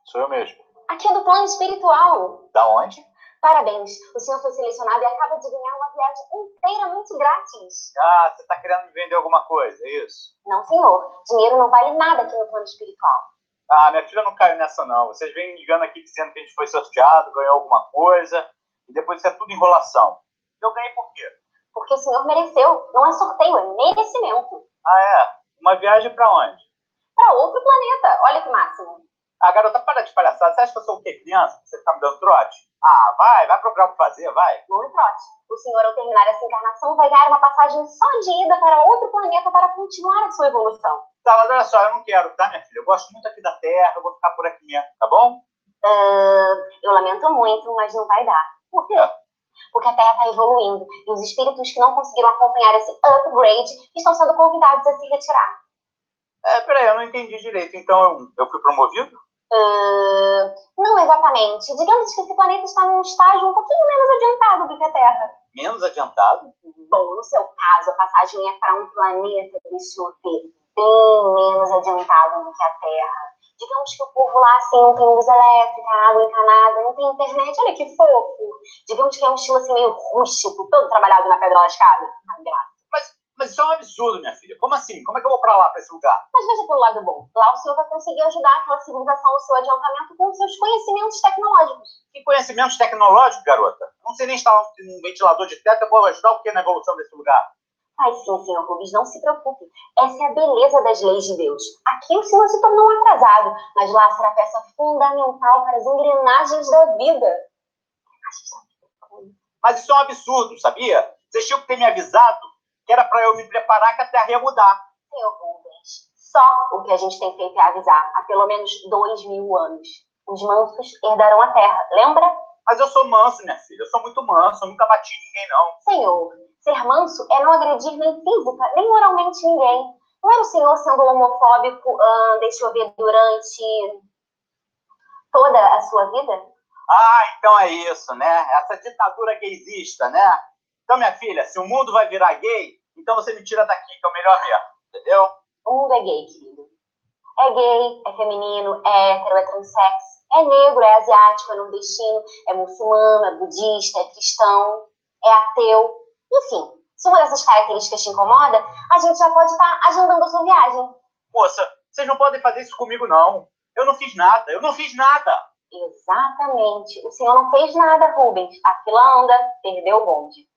B: Sou eu mesmo.
C: Aqui é do plano espiritual.
B: Da onde?
C: Parabéns, o senhor foi selecionado e acaba de ganhar uma viagem inteiramente grátis.
B: Ah, você está querendo me vender alguma coisa, é isso?
C: Não, senhor. Dinheiro não vale nada aqui no plano espiritual.
B: Ah, minha filha não caiu nessa, não. Vocês vêm ligando aqui dizendo que a gente foi sorteado, ganhou alguma coisa, e depois isso é tudo enrolação. Eu ganhei por quê?
C: Porque o senhor mereceu. Não é sorteio, é merecimento.
B: Ah, é? Uma viagem para onde?
C: Para outro planeta. Olha que máximo.
B: Ah, garota, para de palhaçada. Você acha que eu sou o quê? Criança? Você tá me dando trote? Ah, vai, vai procurar o que fazer, vai.
C: Não é trote. O senhor, ao terminar essa encarnação, vai ganhar uma passagem só de ida para outro planeta para continuar a sua evolução.
B: Tá, mas olha só, eu não quero, tá, minha filha? Eu gosto muito aqui da Terra, eu vou ficar por aqui mesmo, tá bom?
C: Uh, eu lamento muito, mas não vai dar. Por quê? Porque a Terra está evoluindo e os espíritos que não conseguiram acompanhar esse upgrade estão sendo convidados a se retirar.
B: É, peraí, eu não entendi direito. Então eu, eu fui promovido?
C: Uh, não exatamente. Digamos que esse planeta está num estágio um pouquinho menos adiantado do que a Terra.
B: Menos adiantado?
C: Bom, no seu caso, a passagem é para um planeta, deixa eu ver, bem menos adiantado do que a Terra. Digamos que o povo lá, assim, não tem luz elétrica, água encanada, não tem internet, olha que fofo. Digamos que é um estilo, assim, meio rústico, todo trabalhado na pedra lascada. Graça.
B: Mas isso é um absurdo, minha filha. Como assim? Como é que eu vou pra lá, pra esse lugar?
C: Mas veja pelo lado bom. Lá o senhor vai conseguir ajudar aquela civilização no seu adiantamento com seus conhecimentos tecnológicos.
B: Que conhecimentos tecnológicos, garota? Não sei nem instalar um ventilador de teto, eu vou ajudar o que na evolução desse lugar?
C: Ai, sim, senhor Rubens, não se preocupe. Essa é a beleza das leis de Deus. Aqui o senhor se tornou um atrasado, mas lá será peça fundamental para as engrenagens da vida.
B: Mas isso é um absurdo, sabia? Vocês tinham que ter me avisado que era para eu me preparar que a Terra ia mudar.
C: Senhor Rubens, só o que a gente tem feito é avisar há pelo menos dois mil anos. Os mansos herdarão a Terra, lembra?
B: Mas eu sou manso, minha filha. Eu sou muito manso. Eu nunca bati ninguém, não.
C: Senhor, ser manso é não agredir nem física, nem moralmente ninguém. Não era o senhor sendo homofóbico, hum, deixa eu ver, durante toda a sua vida?
B: Ah, então é isso, né? Essa ditadura gaysista, né? Então, minha filha, se o mundo vai virar gay, então você me tira daqui, que é o melhor mesmo. Entendeu?
C: O mundo é gay, querido. É gay, é feminino, é hétero, é transex, é negro, é asiático, é nordestino, é muçulmano, é budista, é cristão, é ateu. Enfim, se uma dessas características te incomoda, a gente já pode estar agendando a sua viagem.
B: Moça, vocês não podem fazer isso comigo, não. Eu não fiz nada, eu não fiz nada.
C: Exatamente. O senhor não fez nada, Rubens. A fila anda, perdeu o bonde.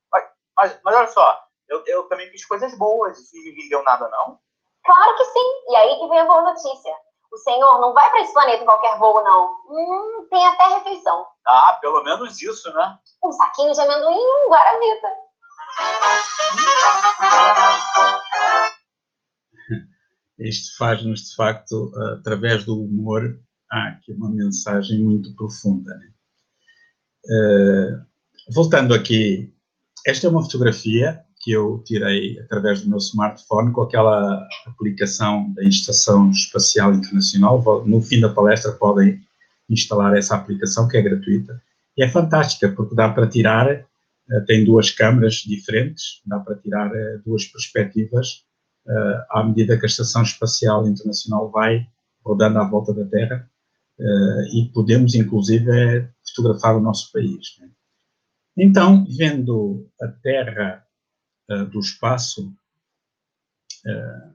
B: Mas, mas olha só, eu, eu também fiz coisas boas, isso não me rendeu nada, não?
C: Claro que sim. E aí que vem a boa notícia. O senhor não vai para esse planeta qualquer voo, não. Hum, tem até refeição.
B: Ah, pelo menos isso, né?
C: Um saquinho de amendoim e um guaravita. (laughs)
A: Isto faz-nos, de facto, através do humor, há aqui uma mensagem muito profunda. Né? Uh, voltando aqui esta é uma fotografia que eu tirei através do meu smartphone com aquela aplicação da Estação Espacial Internacional. No fim da palestra podem instalar essa aplicação que é gratuita e é fantástica porque dá para tirar, tem duas câmaras diferentes, dá para tirar eh, duas perspectivas eh, à medida que a Estação Espacial Internacional vai rodando à volta da Terra e podemos inclusive fotografar o nosso país. Né? Então, vendo a Terra do espaço,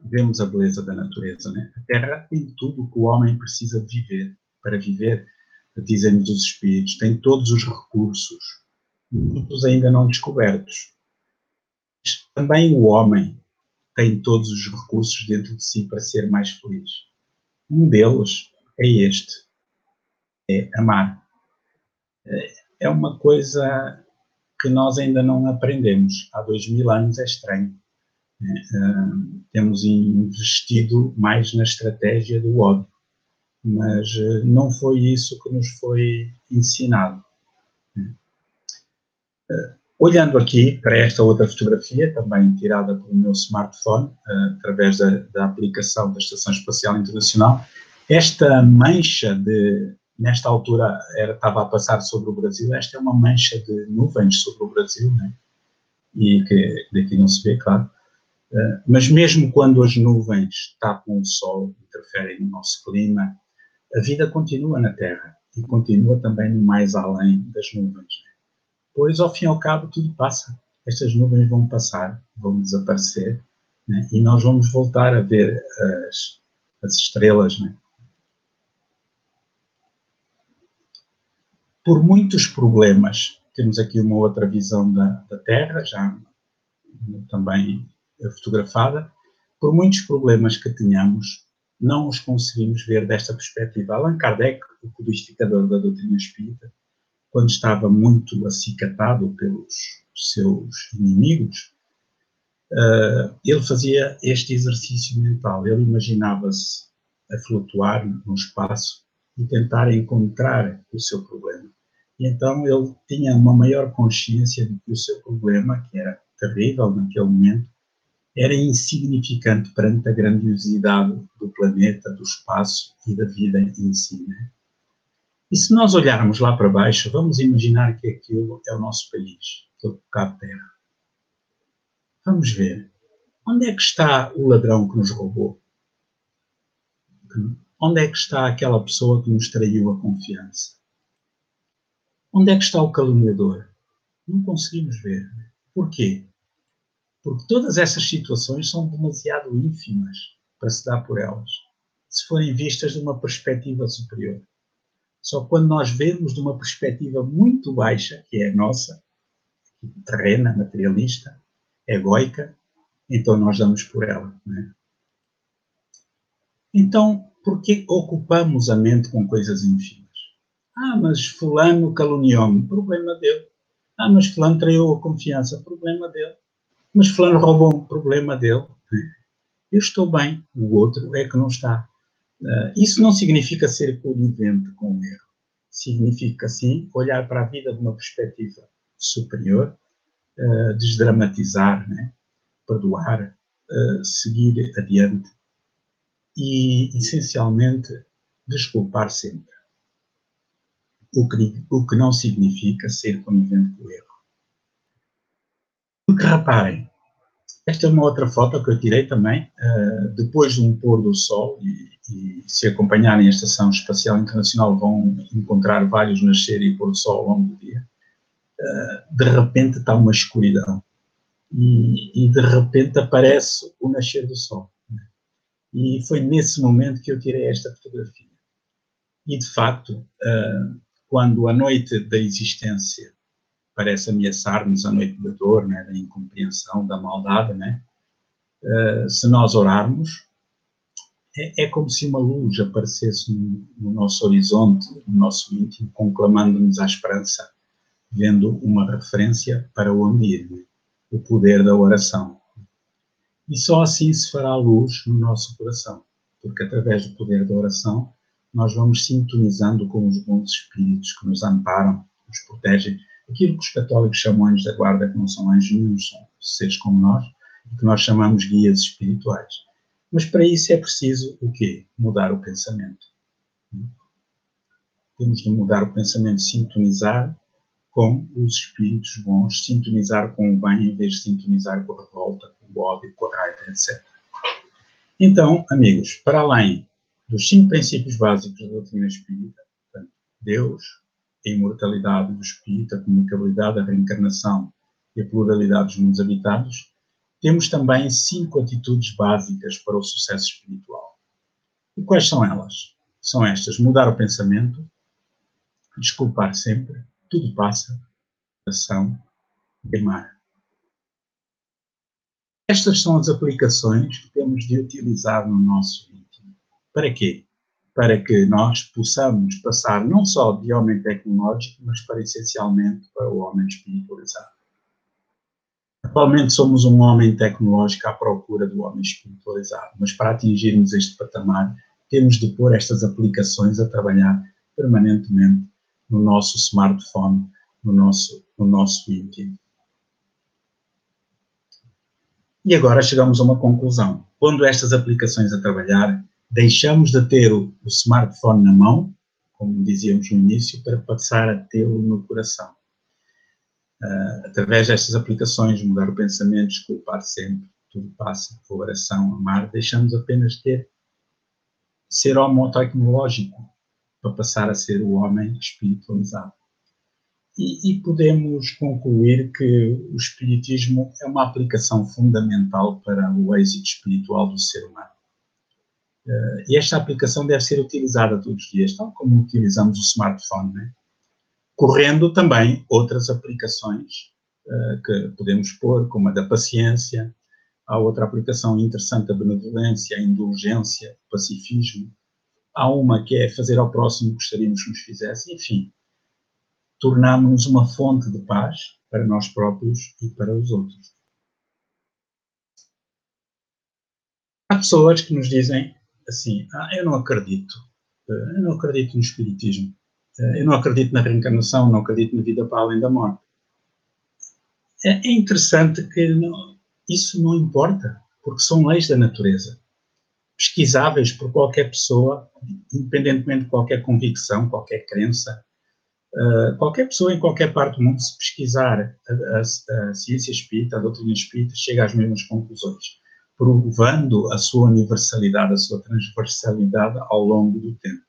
A: vemos a beleza da natureza. Né? A Terra tem tudo o que o homem precisa viver. Para viver, dizem-nos os espíritos, tem todos os recursos, muitos ainda não descobertos. Também o homem tem todos os recursos dentro de si para ser mais feliz. Um deles é este, é amar. É, é uma coisa que nós ainda não aprendemos. Há dois mil anos é estranho. Uh, temos investido mais na estratégia do ódio, mas uh, não foi isso que nos foi ensinado. Olhando aqui para esta outra fotografia, também tirada pelo meu smartphone, através da, da aplicação da Estação Espacial Internacional, esta mancha de, nesta altura era, estava a passar sobre o Brasil, esta é uma mancha de nuvens sobre o Brasil, né? e que daqui não se vê, claro, uh, mas mesmo quando as nuvens tapam o sol, interferem no nosso clima, a vida continua na Terra e continua também no mais além das nuvens. Pois, ao fim e ao cabo, tudo passa. Estas nuvens vão passar, vão desaparecer, né? e nós vamos voltar a ver as, as estrelas, né? por muitos problemas. Temos aqui uma outra visão da, da Terra, já também fotografada. Por muitos problemas que tenhamos, não os conseguimos ver desta perspectiva. Allan Kardec, o codificador da doutrina espírita, quando estava muito acicatado pelos seus inimigos, uh, ele fazia este exercício mental. Ele imaginava-se a flutuar no espaço e tentar encontrar o seu problema. E então ele tinha uma maior consciência de que o seu problema, que era terrível naquele momento, era insignificante perante a grandiosidade do planeta, do espaço e da vida em si. Né? E se nós olharmos lá para baixo, vamos imaginar que aquilo é o nosso país, aquele bocado terra. Vamos ver. Onde é que está o ladrão que nos roubou? Onde é que está aquela pessoa que nos traiu a confiança? Onde é que está o caluniador? Não conseguimos ver. Porquê? Porque todas essas situações são demasiado ínfimas para se dar por elas, se forem vistas de uma perspectiva superior. Só quando nós vemos de uma perspectiva muito baixa, que é a nossa, terrena, materialista, egoica, então nós damos por ela. É? Então, por que ocupamos a mente com coisas ínfimas? Ah, mas fulano caluniou-me, problema dele. Ah, mas fulano traiu a confiança, problema dele. Mas fulano roubou-me, problema dele. Eu estou bem, o outro é que não está. Uh, isso não significa ser conivente com o erro. Significa, sim, olhar para a vida de uma perspectiva superior, uh, desdramatizar, né? perdoar, uh, seguir adiante e, essencialmente, desculpar sempre o que, o que não significa ser conivente com o erro. Porque reparem, esta é uma outra foto que eu tirei também, uh, depois de um pôr do sol, e, e, se acompanharem a Estação Espacial Internacional vão encontrar vários nascer e pôr do sol ao longo do dia. Uh, de repente está uma escuridão. E, e, de repente aparece o nascer do sol. Né? E foi nesse momento que eu tirei esta fotografia. E de facto, uh, quando a noite da existência parece ameaçar-nos, a noite da dor, né, da incompreensão, da maldade, né, uh, se nós orarmos, é, é, como se uma luz aparecesse no, no nosso horizonte, no nosso íntimo, conclamando-nos a esperança, vendo uma referência para onde ir, né, o poder da oração. E só assim se fará luz no nosso coração, porque através do poder da oração nós vamos sintonizando com os bons espíritos que nos amparam, nos protegem. Aquilo que os católicos chamam anjos da guarda, que não são anjos nenhum, são seres como nós, que nós chamamos guias espirituais. Mas para isso é preciso o quê? Mudar o pensamento. Temos de mudar o pensamento, sintonizar com os espíritos bons, sintonizar com o bem em vez de sintonizar com a revolta, com o ódio, com a raiva, etc. Então, amigos, para além dos cinco princípios básicos da doutrina espírita, Deus, a imortalidade do espírito, a comunicabilidade, a reencarnação e a pluralidade dos mundos habitados, temos também cinco atitudes básicas para o sucesso espiritual. E quais são elas? São estas: mudar o pensamento, desculpar sempre, tudo passa, ação amar. Estas são as aplicações que temos de utilizar no nosso para quê? Para que nós possamos passar não só de homem tecnológico, mas para essencialmente para o homem espiritualizado. Atualmente somos um homem tecnológico à procura do homem espiritualizado, mas para atingirmos este patamar, temos de pôr estas aplicações a trabalhar permanentemente no nosso smartphone, no nosso, no nosso íntimo. E agora chegamos a uma conclusão. Quando estas aplicações a trabalhar, deixamos de ter o, o smartphone na mão, como dizíamos no início, para passar a tê-lo no coração. Uh, através destas aplicações, mudar o pensamento, desculpar sempre, tudo passa, oração, amar, deixamos apenas ter ser homo tecnológico para passar a ser o homem espiritualizado. E, e, podemos concluir que o Espiritismo é uma aplicação fundamental para o êxito espiritual do ser humano. Uh, e esta aplicação deve ser utilizada todos os dias, tal como utilizamos o smartphone, né? correndo também outras aplicações uh, que podemos pôr, como a da paciência, há outra aplicação interessante, a benevolência, a indulgência, o pacifismo, há uma que é fazer ao próximo que gostaríamos que nos fizesse, enfim, tornamos-nos uma fonte de paz para nós próprios e para os outros. Há pessoas que nos dizem assim: ah, eu não acredito, eu não acredito no Espiritismo, eu não acredito na reencarnação, não acredito na vida para além da morte. É interessante que não, isso não importa, porque são leis da natureza, pesquisáveis por qualquer pessoa, independentemente de qualquer convicção, qualquer crença, Uh, qualquer pessoa em qualquer parte do mundo, se pesquisar a, a, a, ciência espírita, a doutrina espírita, chega às mesmas conclusões, provando a sua universalidade, a sua transversalidade ao longo do tempo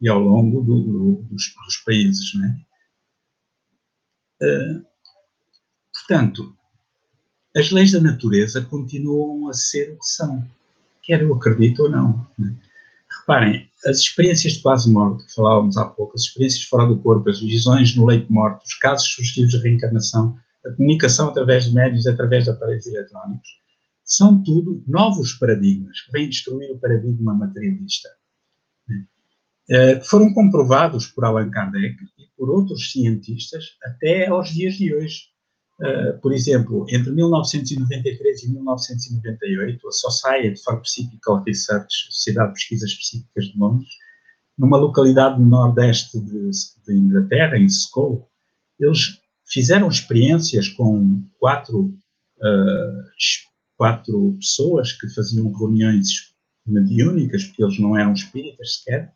A: e ao longo do, do, dos, dos, países. Né? Uh, portanto, as leis da natureza continuam a ser o que são, quer eu acredito ou não. Né? Reparem, as experiências de quase morte, que falávamos há pouco, as experiências fora do corpo, as visões no leito morto, os casos sugestivos de reencarnação, a comunicação através de médios, através de aparelhos eletrónicos, são tudo novos paradigmas que vêm destruir o paradigma materialista. Né? Eh, foram comprovados por Allan Kardec e por outros cientistas até aos dias de hoje. Uh, por exemplo, entre 1993 e 1998, a Society for Psychical Research, Sociedade de Pesquisas Psíquicas de Londres, numa localidade no nordeste de, de Inglaterra, em Skull, eles fizeram experiências com quatro, uh, quatro pessoas que faziam reuniões mediúnicas, porque eles não eram espíritas sequer,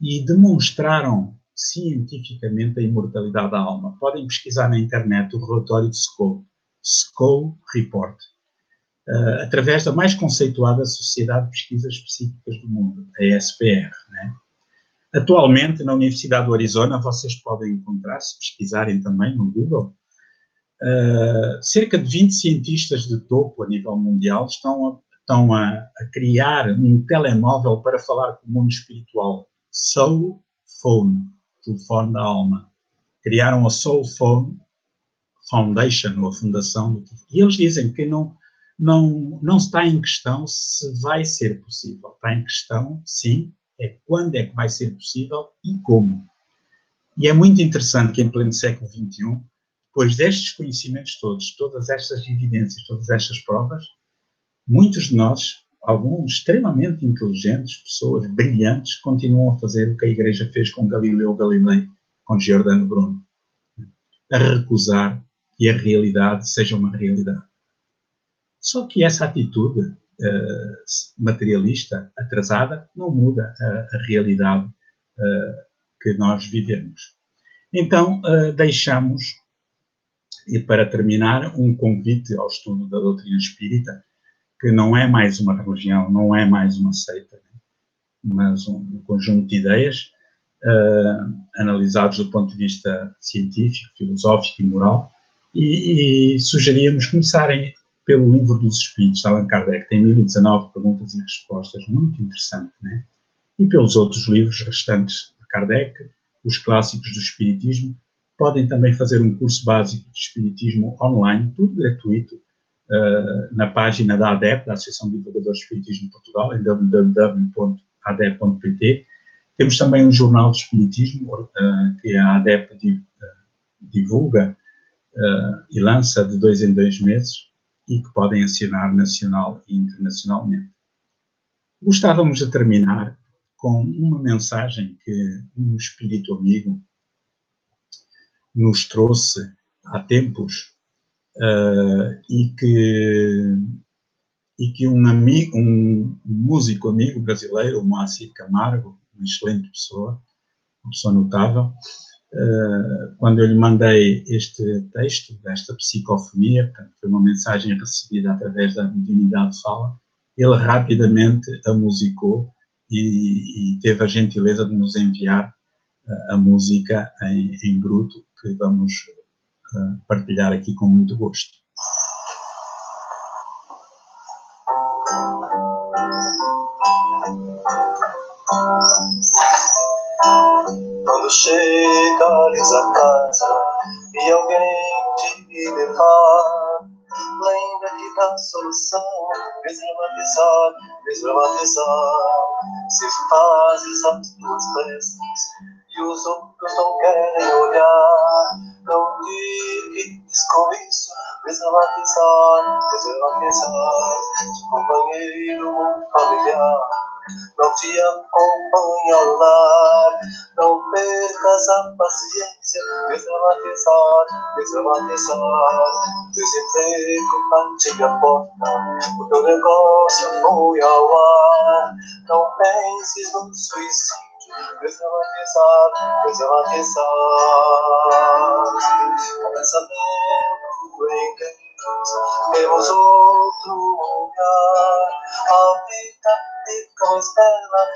A: e demonstraram cientificamente a imortalidade da alma. Podem pesquisar na internet o relatório de Skoll, Skoll Report, uh, através da mais conceituada Sociedade de Pesquisas Específicas do Mundo, a ESPR. Né? Atualmente, na Universidade do Arizona, vocês podem encontrar, se pesquisarem também no Google, uh, cerca de 20 cientistas de topo a nível mundial estão a, estão a, a criar um telemóvel para falar com o mundo espiritual, Soul Phone telefone da alma. Criaram a Soul Phone Foundation, ou a fundação, e eles dizem que não, não, não está em questão se vai ser possível. Está em questão, sim, é quando é que vai ser possível e como. E é muito interessante que em pleno século XXI, depois destes conhecimentos todos, todas estas evidências, todas estas provas, muitos de nós, alguns extremamente inteligentes, pessoas brilhantes, continuam a fazer o que a Igreja fez com Galileu Galilei, com Giordano Bruno, a recusar que a realidade seja uma realidade. Só que essa atitude uh, materialista, atrasada, não muda a, a realidade uh, que nós vivemos. Então, uh, deixamos, e para terminar, um convite ao estudo da doutrina espírita, que não é mais uma religião, não é mais uma seita, mas um, conjunto de ideias uh, analisados do ponto de vista científico, filosófico e moral, e, e sugeríamos começarem pelo livro dos Espíritos, de Allan Kardec, tem 1019 perguntas e respostas, muito interessante, né? E pelos outros livros restantes de Kardec, os clássicos do Espiritismo, podem também fazer um curso básico de Espiritismo online, tudo gratuito, uh, na página da ADEP, da Associação de Divulgadores de Espiritismo de Portugal, em www.adep.pt. Temos também um jornal de Espiritismo, uh, que a ADEP uh, divulga, uh, e lança de dois em dois meses e que podem acionar nacional e internacionalmente. Gostávamos de terminar com uma mensagem que um espírito amigo nos trouxe há tempos uh, e que e que um amigo, um músico amigo brasileiro, o Moacir Camargo, uma excelente pessoa, uma pessoa notável, uh, quando eu lhe mandei este texto desta psicofonia, foi uma mensagem recebida através da mediunidade de fala, ele rapidamente a musicou e, e, teve a gentileza de nos enviar a música em, em bruto, que vamos uh, partilhar aqui com muito gosto.
D: Quando chegares a casa e alguém te levar, lembra-te da solução, desdramatizar, desdramatizar. Se fazes as tuas preces e os outros não querem olhar, não digas com isso, desdramatizar, desdramatizar. Seu companheiro, um familiar não te acompanha ao lar. Não percas a paciência, desamatizar, desamatizar. Desemprego bate a porta, o teu negócio foi ao ar. Não penses no suicídio, desamatizar, desamatizar. Pensamento em Deus, temos outro lugar. A vida mais bela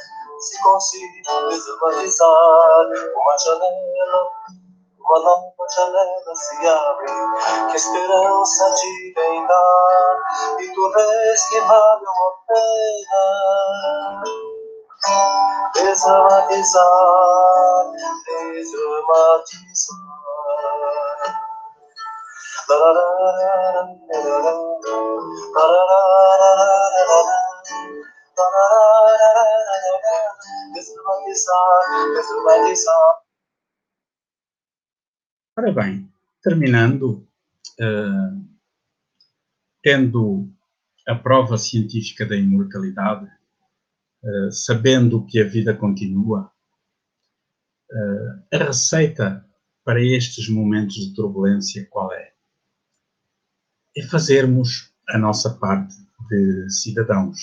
D: se consigo visualizar uma janela, uma nova janela se abre, que esperança te vem dar, e tu vês que vale a pena exaltizar, exaltizar.
A: Ora bem, terminando, uh, tendo a prova científica da imortalidade uh, sabendo que a vida continua, uh, a receita para estes momentos de turbulência qual é? É fazermos a nossa parte de cidadãos,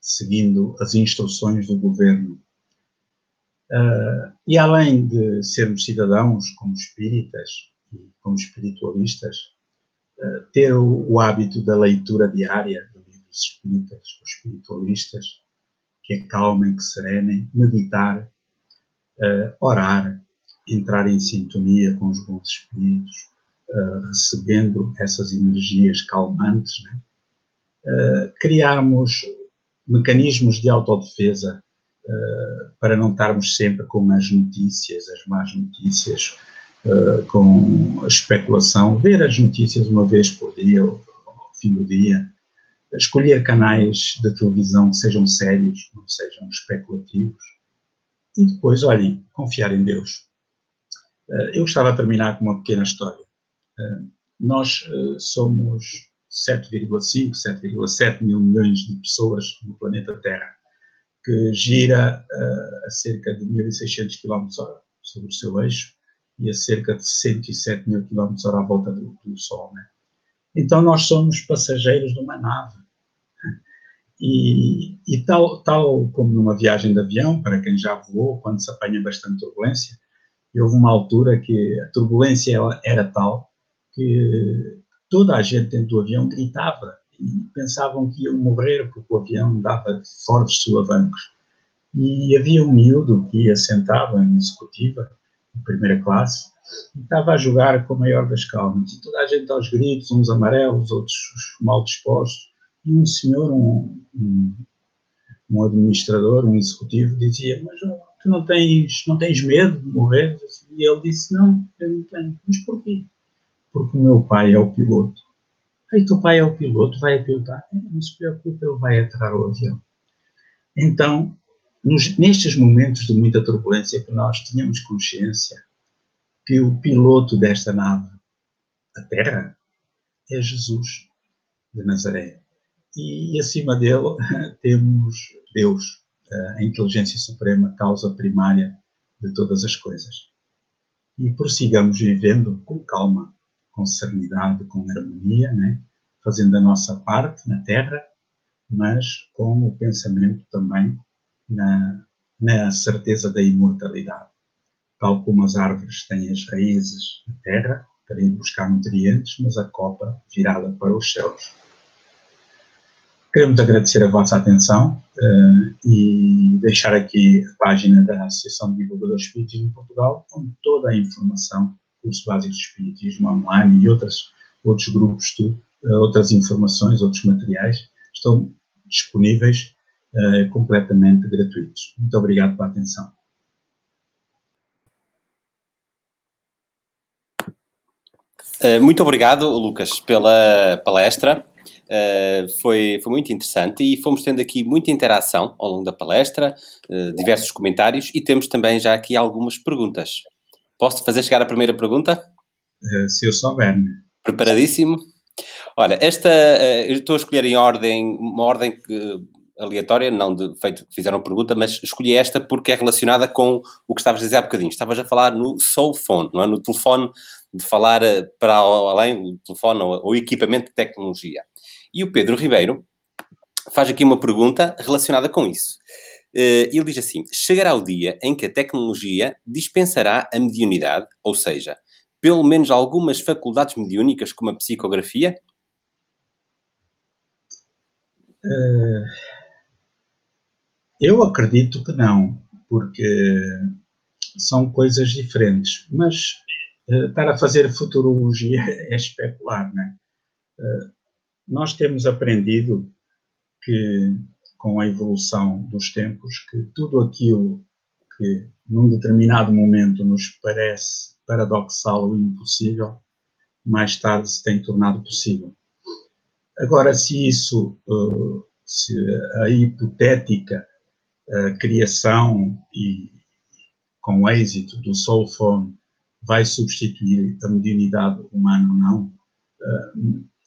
A: seguindo as instruções do governo. Uh, e além de sermos cidadãos como espíritas e como espiritualistas, uh, ter o, o, hábito da leitura diária de livros espíritas ou espiritualistas, que acalmem, que serenem, meditar, uh, orar, entrar em sintonia com os bons espíritos, recebendo essas energias calmantes, né? uh, criarmos mecanismos de autodefesa uh, para não estarmos sempre com as notícias, as más notícias, uh, com a especulação, ver as notícias uma vez por dia ou ao fim do dia, escolher canais de televisão que sejam sérios, não sejam especulativos, e depois, olhem, confiar em Deus. Eu gostava de terminar com uma pequena história. Nós somos 7,5, 7,7 mil milhões de pessoas no planeta Terra, que gira a cerca de 1.600 km hora sobre o seu eixo e a cerca de 107 mil km hora à volta do, do Sol. Né? Então nós somos passageiros de uma nave. E, e tal, tal como numa viagem de avião, para quem já voou, quando se apanha bastante turbulência, houve uma altura que a turbulência era tal que toda a gente dentro do avião gritava e pensavam que iam morrer porque o avião dava fortes solavancos. E havia um miúdo que ia sentado em executiva, em primeira classe, e estava a jogar com a maior das calmas. E toda a gente aos gritos, uns amarelos, outros mal dispostos. E um senhor, um, um, um administrador, um executivo, dizia: Mas tu não tens, não tens medo de morrer? E ele disse: Não, eu não tenho. Mas porquê? porque o meu pai é o piloto. Aí teu pai é o piloto, vai pilotar. Não se preocupe, ele vai aterrar o avião. Então, nos, nestes momentos de muita turbulência, que nós tínhamos consciência que o piloto desta nave a terra é Jesus de Nazaré. E, e acima dele (laughs) temos Deus, a inteligência suprema, causa primária de todas as coisas. E prossigamos vivendo com calma, com serenidade, com harmonia, né? fazendo a nossa parte na terra, mas com o pensamento também na, na certeza da imortalidade. Tal como as árvores têm as raízes na terra, para ir buscar nutrientes, mas a copa virada para os céus. Queremos agradecer a vossa atenção uh, e deixar aqui a página da Associação de Divulgadores Espiritismo em Portugal, com toda a informação, curso básico de Espiritismo online e outras, outros grupos, tu, uh, outras informações, outros materiais, estão disponíveis uh, completamente gratuitos. Muito obrigado pela atenção.
E: Muito obrigado, Lucas, pela palestra. Uh, foi, foi muito interessante e fomos tendo aqui muita interação ao longo da palestra, uh, diversos comentários e temos também já aqui algumas perguntas. Posso fazer chegar a primeira pergunta?
A: Uh, se eu souber. Né?
E: Preparadíssimo? Olha, esta, eu estou a escolher em ordem, uma ordem que, aleatória, não de feito fizeram pergunta, mas escolhi esta porque é relacionada com o que estavas a dizer há bocadinho. Estavas a falar no soul phone, não é? no telefone, de falar para além do telefone ou, equipamento de tecnologia. E o Pedro Ribeiro faz aqui uma pergunta relacionada com isso. Uh, ele diz assim: chegará o dia em que a tecnologia dispensará a mediunidade, ou seja, pelo menos algumas faculdades mediúnicas, como a psicografia?
A: Uh, eu acredito que não, porque são coisas diferentes. Mas uh, estar a fazer futurologia (laughs) é especular, não é? nós temos aprendido que, com a evolução dos tempos, que tudo aquilo que num determinado momento nos parece paradoxal ou impossível, mais tarde se tem tornado possível. Agora, se isso, eh, se a hipotética a criação e com êxito do soul phone vai substituir a mediunidade humana ou não, eh,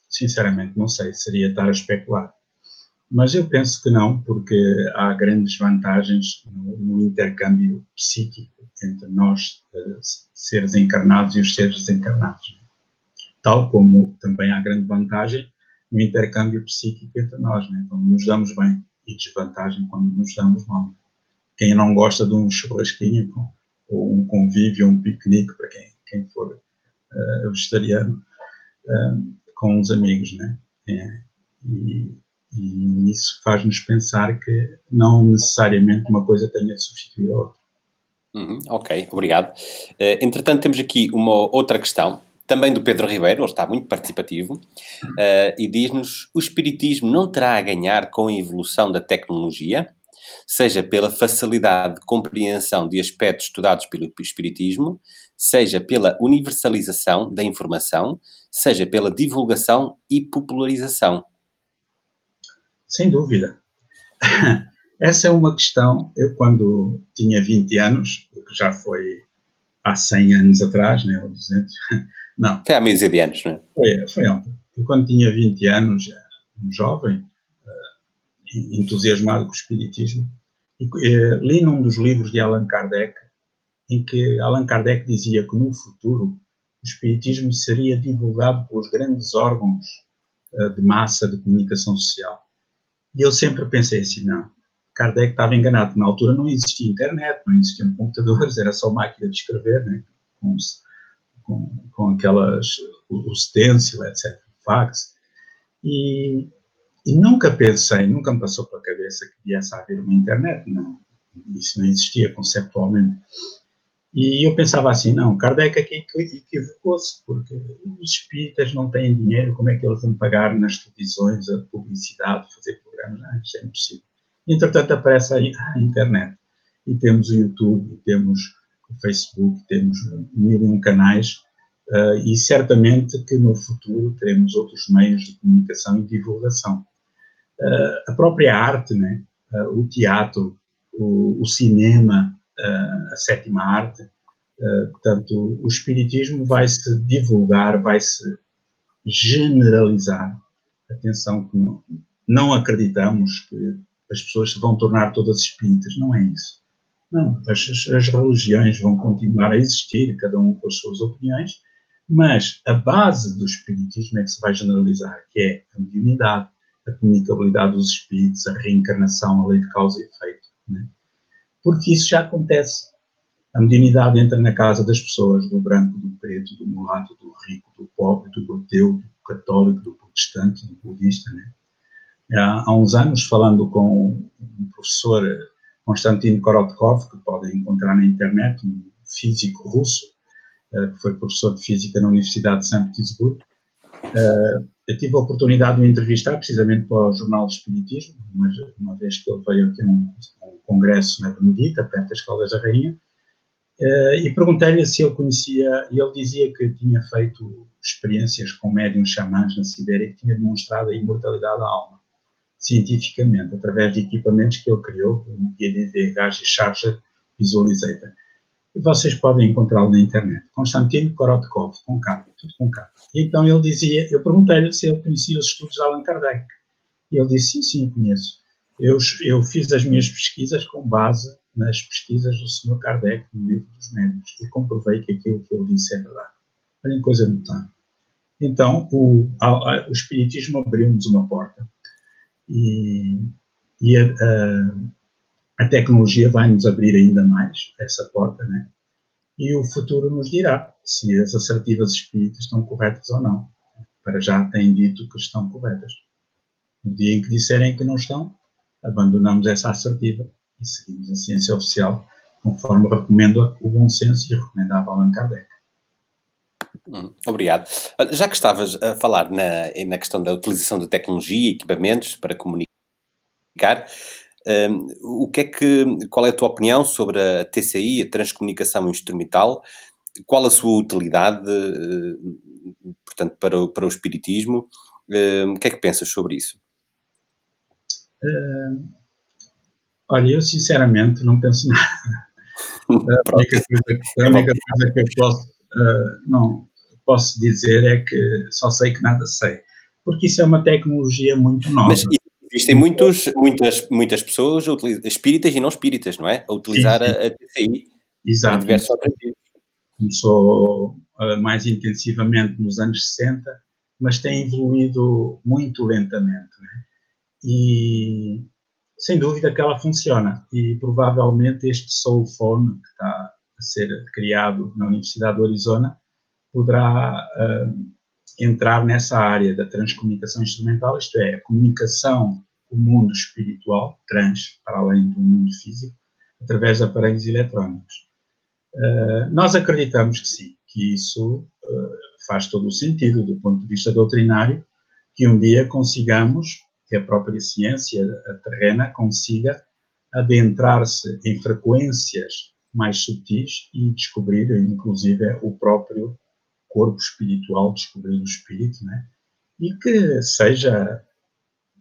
A: sinceramente não sei, seria estar a especular. Mas eu penso que não, porque há grandes vantagens no, no intercâmbio psíquico entre nós, uh, seres encarnados e os seres desencarnados. Tal como também há grande vantagem no intercâmbio psíquico entre nós, né? quando nos damos bem, e desvantagem quando nos damos mal. Quem não gosta de um churrasquinho ou um convívio, um piquenique, para quem, quem for uh, vegetariano, uh, com os amigos, né? É, e, e, isso faz-nos pensar que não necessariamente uma coisa tenha de substituir a outra.
E: Uhum, ok, obrigado. Uh, entretanto, temos aqui uma outra questão, também do Pedro Ribeiro, ele está muito participativo, uh, e diz-nos: o Espiritismo não terá a ganhar com a evolução da tecnologia? seja pela facilidade de compreensão de aspectos estudados pelo Espiritismo, seja pela universalização da informação, seja pela divulgação e popularização.
A: Sem dúvida. (laughs) Essa é uma questão, eu quando tinha 20 anos, que já foi há 100 anos atrás, né, ou 200, (laughs) não.
E: Foi há meses de anos, não é?
A: Foi, foi ontem. Eu quando tinha 20 anos, um jovem, entusiasmado com o Espiritismo, e, eh, li num dos livros de Allan Kardec, em que Allan Kardec dizia que no futuro o Espiritismo seria divulgado pelos grandes órgãos eh, de massa de comunicação social. E eu sempre pensei assim, não, Kardec estava enganado, na altura não existia internet, não existiam computadores, (laughs) era só máquina de escrever, né? com, com, com aquelas, o stencil, etc., fax, e e nunca pensei, nunca me passou pela cabeça que viesse a haver uma internet, não. Isso não existia conceptualmente. E eu pensava assim, não, Kardec aqui equivocou-se, porque os espíritas não têm dinheiro, como é que eles vão pagar nas televisões a publicidade, fazer programas? Não, isso é impossível. Entretanto, aparece aí a internet. E temos o YouTube, temos o Facebook, temos mil e um canais, uh, e certamente que no futuro teremos outros meios de comunicação e divulgação. Uh, a própria arte, né? Uh, o teatro, o, o cinema, a sétima arte, portanto, o espiritismo vai se divulgar, vai se generalizar. Atenção, que não, não acreditamos que as pessoas se vão tornar todas espíritas, não é isso. Não, as, as religiões vão continuar a existir, cada um com as suas opiniões, mas a base do espiritismo é que se vai generalizar, que é a mediunidade, a comunicabilidade dos espíritos, a reencarnação, a lei de causa e efeito. Né? Porque isso já acontece. A mediunidade entra na casa das pessoas, do branco, do preto, do mulato, do rico, do pobre, do ateu, do católico, do protestante, do budista. Né? Há, há uns anos, falando com um professor, Konstantin Korotkov, que podem encontrar na internet, um físico russo, eh, que foi professor de física na Universidade de São Petersburgo, eh, eu tive a oportunidade de o entrevistar precisamente para o Jornal Espiritismo, mas uma vez que ele veio aqui a um, congresso na Benedita, perto das Caldas da Rainha, uh, e perguntei-lhe se ele conhecia, e ele dizia que tinha feito experiências com médiums xamãs na Sibéria que tinha demonstrado a imortalidade da alma, cientificamente, através de equipamentos que ele criou, o GDV, Gás e Charger Visualizator e vocês podem encontrá-lo na internet. Konstantin Korotkov, com K, tudo com K. E então ele dizia, eu perguntei-lhe se ele conhecia os estudos de Allan Kardec. E ele disse, sim, sim, conheço. Eu, eu fiz as minhas pesquisas com base nas pesquisas do Sr. Kardec no livro dos médicos e comprovei que aquilo que ele disse é verdade. Olhem coisa notável. Então, o, a, o Espiritismo abriu-nos uma porta e, e a, a tecnologia vai nos abrir ainda mais essa porta, né? E o futuro nos dirá se as assertivas espíritas estão corretas ou não. Para já têm dito que estão corretas. No dia em que disserem que não estão, abandonamos essa assertiva e seguimos a ciência oficial, conforme recomenda o bom senso e recomendava Allan Kardec.
E: Hum, obrigado. Já que estavas a falar na, na questão da utilização de tecnologia e equipamentos para comunicar, um, o que é que, qual é a tua opinião sobre a TCI, a transcomunicação instrumental? Qual a sua utilidade, uh, portanto, para o, para o espiritismo? Uh, o que é que pensas sobre isso?
A: Uh, olha, eu sinceramente não penso nada. a, única coisa, a única coisa que eu posso, não, posso dizer é que só sei que nada sei, porque isso é uma tecnologia muito nova. Mas,
E: Existem muitos, muitas, muitas pessoas, espíritas e não espíritas, não é? A utilizar sim, sim. a, TCI
A: Exato. diversos Começou uh, mais intensivamente nos anos 60, mas tem evoluído muito lentamente. Né? E sem dúvida que ela funciona. E provavelmente este Soul Phone, que está ser criado na Universidade do Arizona, poderá uh, entrar nessa área da transcomunicação instrumental, isto é, a comunicação com o mundo espiritual, trans, para além do mundo físico, através de aparelhos eletrónicos. Uh, nós acreditamos que sim, que isso uh, faz todo o sentido do ponto de vista doutrinário, que um dia consigamos, que a própria ciência a terrena consiga adentrar-se em frequências mais sutis e descobrir, inclusive, o próprio corpo espiritual, descobrir o espírito, né? E que seja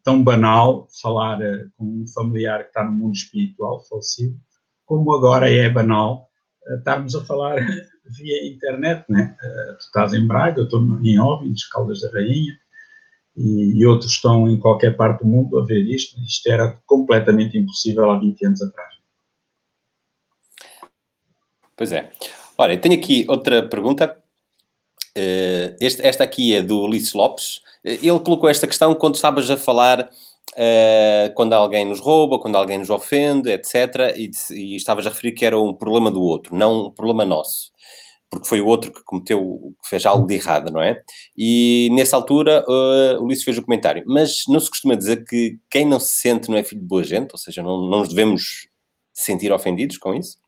A: tão banal falar uh, com um familiar que está no mundo espiritual falecido, como agora é banal uh, estarmos a falar (laughs) via internet, né? Uh, tu estás em Braga, eu estou em Óbidos, Caldas da Rainha, e, outros estão em qualquer parte do mundo a ver isto. Isto era completamente impossível há 20 anos atrás.
E: Pois é. Olha, tenho aqui outra pergunta Uh, este, esta aqui é do Ulisses Lopes. Uh, ele colocou esta questão quando estavas a falar uh, quando alguém nos rouba, quando alguém nos ofende, etc. E, e, estavas a referir que era um problema do outro, não um problema nosso. Porque foi o outro que cometeu, que fez algo de errado, não é? E nessa altura uh, Ulisses fez o comentário. Mas não se costuma dizer que quem não se sente não é filho de boa gente? Ou seja, não, não nos devemos sentir ofendidos com isso?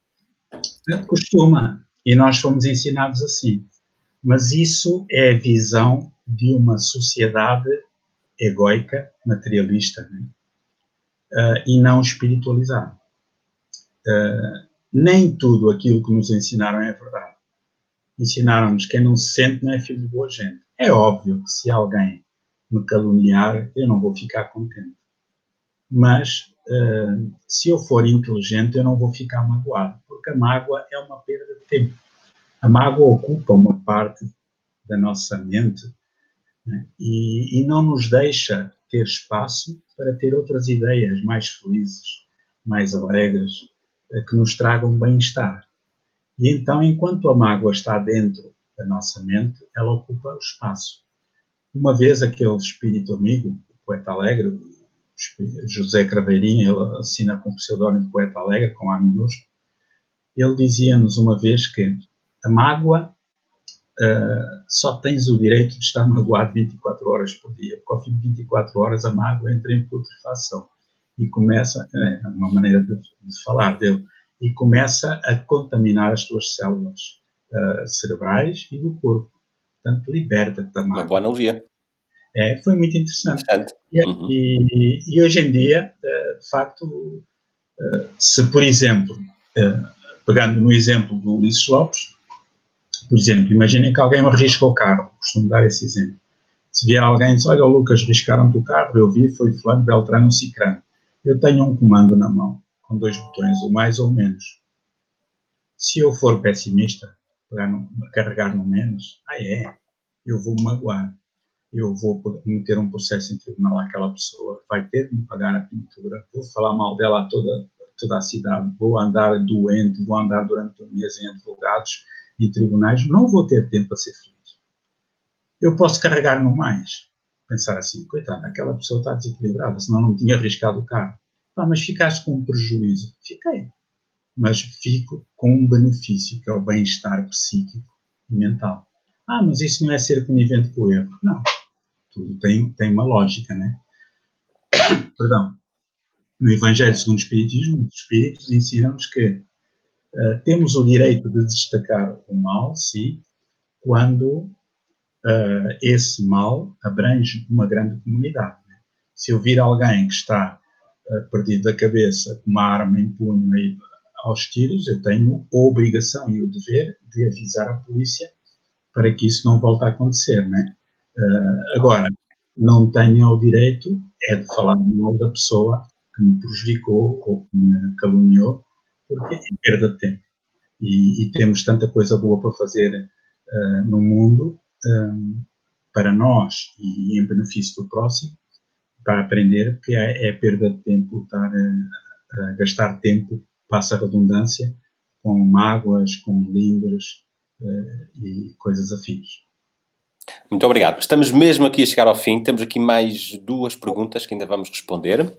A: Costuma. E nós fomos ensinados assim mas isso é a visão de uma sociedade egoica, materialista, né? uh, e não espiritualizada. Uh, nem tudo aquilo que nos ensinaram é verdade. Ensinaram-nos que quem não se sente não é filho de boa gente. É óbvio que se alguém me caluniar, eu não vou ficar contente. Mas uh, se eu for inteligente, eu não vou ficar magoado, porque a mágoa é uma perda de tempo. A mágoa ocupa uma parte da nossa mente né? e, e não nos deixa ter espaço para ter outras ideias mais felizes, mais alegres, eh, que nos tragam bem-estar. E então, enquanto a mágoa está dentro da nossa mente, ela ocupa o espaço. Uma vez aquele espírito amigo, o poeta alegre, José Craveirinha, ele assina com o pseudónimo Poeta Alegre, com A minúsculo, ele dizia-nos uma vez que a mágoa uh, só tens o direito de estar magoado 24 horas por dia, porque ao fim de 24 horas a mágoa entra em putrefação e começa, é uma maneira de, de falar dele, e começa a contaminar as tuas células uh, cerebrais e do corpo. Portanto, liberta-te da mágoa.
E: Uma boa analogia.
A: É, foi muito interessante. interessante. E, uhum. e, e, hoje em dia, de facto, se, por exemplo, pegando no exemplo do Ulisses Lopes, por exemplo, imaginem que alguém me arrisca o carro, costumo dar esse exemplo. Se vier alguém e diz, olha, Lucas, riscaram-te o carro, eu vi, foi fulano, Beltrano, Cicrano. Eu tenho um comando na mão, com dois botões, o mais ou menos. Se eu for pessimista, no, carregar no menos, ah é, eu vou magoar. Eu vou meter um processo em tribunal àquela pessoa, vai ter de me pagar a pintura, vou falar mal dela a toda, toda a cidade, vou andar doente, vou andar durante um mês em advogados, em tribunais, não vou ter tempo para ser feliz. Eu posso carregar no mais, pensar assim, coitado, aquela pessoa está desequilibrada, senão não tinha arriscado o carro. Ah, mas ficaste com um prejuízo. Fiquei. Mas fico com um benefício, que é o bem-estar psíquico e mental. Ah, mas isso não é ser conivente com o erro. Não. Tudo tem, tem uma lógica, né? (coughs) Perdão. No Evangelho segundo o Espiritismo, os Espíritos ensinam-nos que uh, temos o direito de destacar o mal, sim, quando uh, esse mal abrange uma grande comunidade. Né? Se eu vir alguém que está uh, perdido da cabeça com uma arma em punho aí aos tiros, eu tenho a obrigação e o dever de avisar a polícia para que isso não volte a acontecer, né? Agora, não tenho o direito é de falar mal da pessoa que me prejudicou ou que me caluniou, porque é perda de tempo. E, e temos tanta coisa boa para fazer uh, no mundo, um, para nós e em benefício do próximo, para aprender que é, é perda de tempo estar a, a, gastar tempo, passa a redundância, com mágoas, com limbres uh, e coisas afins.
E: Muito obrigado. Estamos mesmo aqui a chegar ao fim. Temos aqui mais duas perguntas que ainda vamos responder,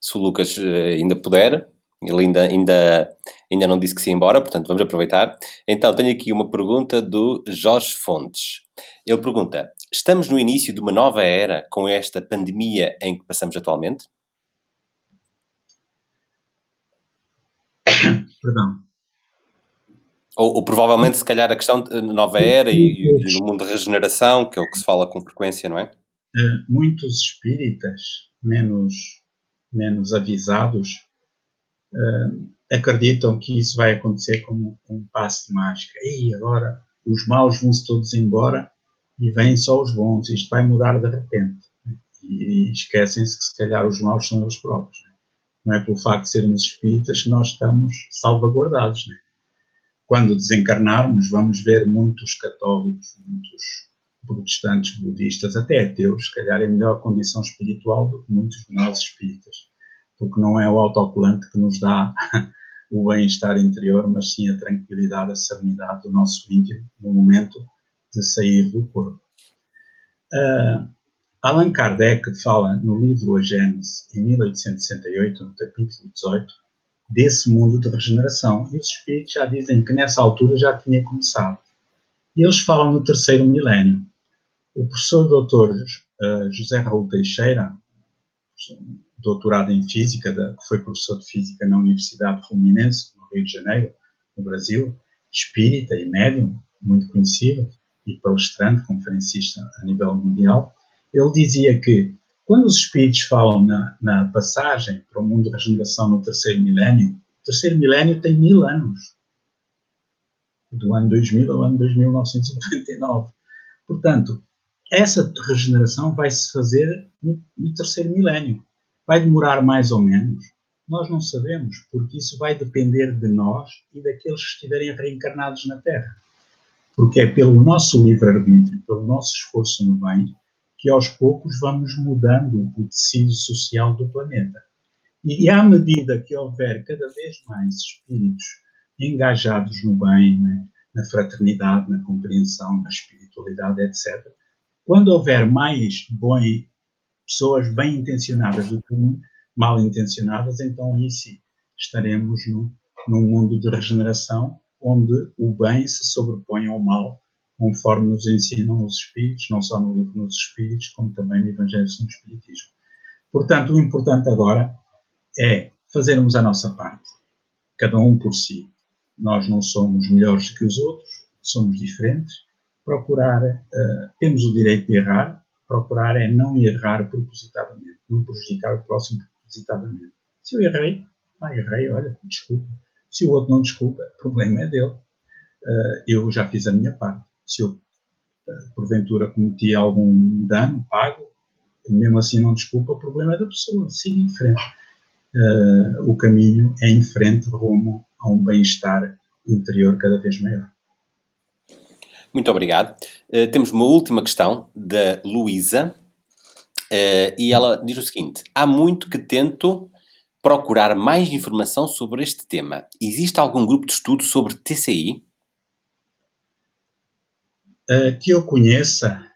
E: se o Lucas uh, ainda puder. Ele ainda, ainda, ainda não disse que se ia embora, portanto vamos aproveitar. Então tenho aqui uma pergunta do Jorge Fontes. Ele pergunta: Estamos no início de uma nova era com esta pandemia em que passamos atualmente?
A: Perdão.
E: Ou, ou, provavelmente, se calhar, a questão de nova era e, e, no mundo de regeneração, que é o que se fala com frequência, não é?
A: Eh, muitos espíritas menos, menos avisados uh, acreditam que isso vai acontecer como um passo de mágica. E agora os maus vão-se todos embora e vêm só os bons. Isto vai mudar de repente. E esquecem-se que se calhar os maus são eles próprios. Não é pelo facto de sermos espíritas que nós estamos salvaguardados. Né? Quando desencarnarmos, vamos ver muitos católicos, muitos protestantes, budistas, até ateus, se calhar em melhor condição espiritual do que muitos de nós espíritas porque não é o autocolante que nos dá (laughs) o bem-estar interior, mas sim a tranquilidade, a serenidade do nosso íntimo no momento de sair do corpo. Uh, Allan Kardec fala no livro A Gênese, em 1868, no capítulo 18, desse mundo de regeneração. E os espíritos já dizem que nessa altura já tinha começado. E eles falam no terceiro milénio. O professor doutor uh, José Raul Teixeira, doutorado em Física, que foi professor de Física na Universidade Fluminense, no Rio de Janeiro, no Brasil, espírita e médium, muito conhecido, e palestrante, conferencista a nível mundial, ele dizia que quando os espíritos falam na, na passagem para o mundo da regeneração no terceiro milénio, o terceiro milénio tem mil anos, do ano 2000 ao ano 2999. Portanto, essa regeneração vai se fazer no, no terceiro milénio. Vai demorar mais ou menos? Nós não sabemos, porque isso vai depender de nós e daqueles que estiverem reencarnados na Terra. Porque é pelo nosso livre-arbítrio, pelo nosso esforço no bem, que aos poucos vamos mudando o tecido social do planeta. E, e à medida que houver cada vez mais espíritos engajados no bem, na, na fraternidade, na compreensão, na espiritualidade, etc., quando houver mais pessoas bem intencionadas do que mal intencionadas, então aí sim estaremos no, num mundo de regeneração onde o bem se sobrepõe ao mal, conforme nos ensinam os Espíritos, não só no livro dos Espíritos, como também no Evangelho do Espiritismo. Portanto, o importante agora é fazermos a nossa parte, cada um por si. Nós não somos melhores que os outros, somos diferentes, procurar, uh, temos o direito de errar, procurar é não errar propositadamente, não prejudicar o próximo propositadamente. Se eu errei, ah, errei, olha, desculpa. Se o outro não desculpa, o problema é dele. Uh, eu já fiz a minha parte. Se eu, uh, porventura, cometi algum dano, pago, mesmo assim não desculpa, o problema é da pessoa, siga em frente. Uh, o caminho é em frente rumo a um bem-estar interior cada vez maior.
E: Muito obrigado. Uh, temos uma última questão da Luísa, uh, e ela diz o seguinte: há muito que tento procurar mais informação sobre este tema. Existe algum grupo de estudo sobre TCI?
A: Uh, que eu conheça,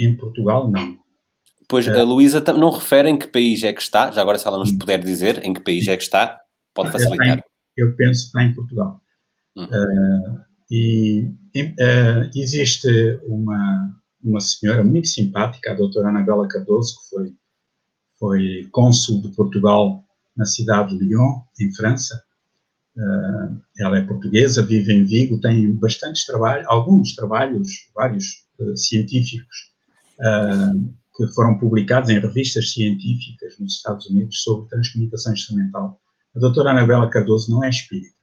A: em Portugal, não.
E: Pois a Luísa não refere em que país é que está, já agora se ela nos puder dizer em que país é que está, pode facilitar.
A: Eu penso que está em Portugal. Uhum. E uh, existe uma, uma senhora muito simpática, a doutora Anabela Cardoso, que foi, foi cônsul de Portugal na cidade de Lyon, em França. Uh, ela é portuguesa, vive em Vigo, tem bastantes trabalhos, alguns trabalhos, vários uh, científicos, que foram publicados em revistas científicas nos Estados Unidos sobre transcomunicação instrumental. A doutora Anabela Cardoso não é espírita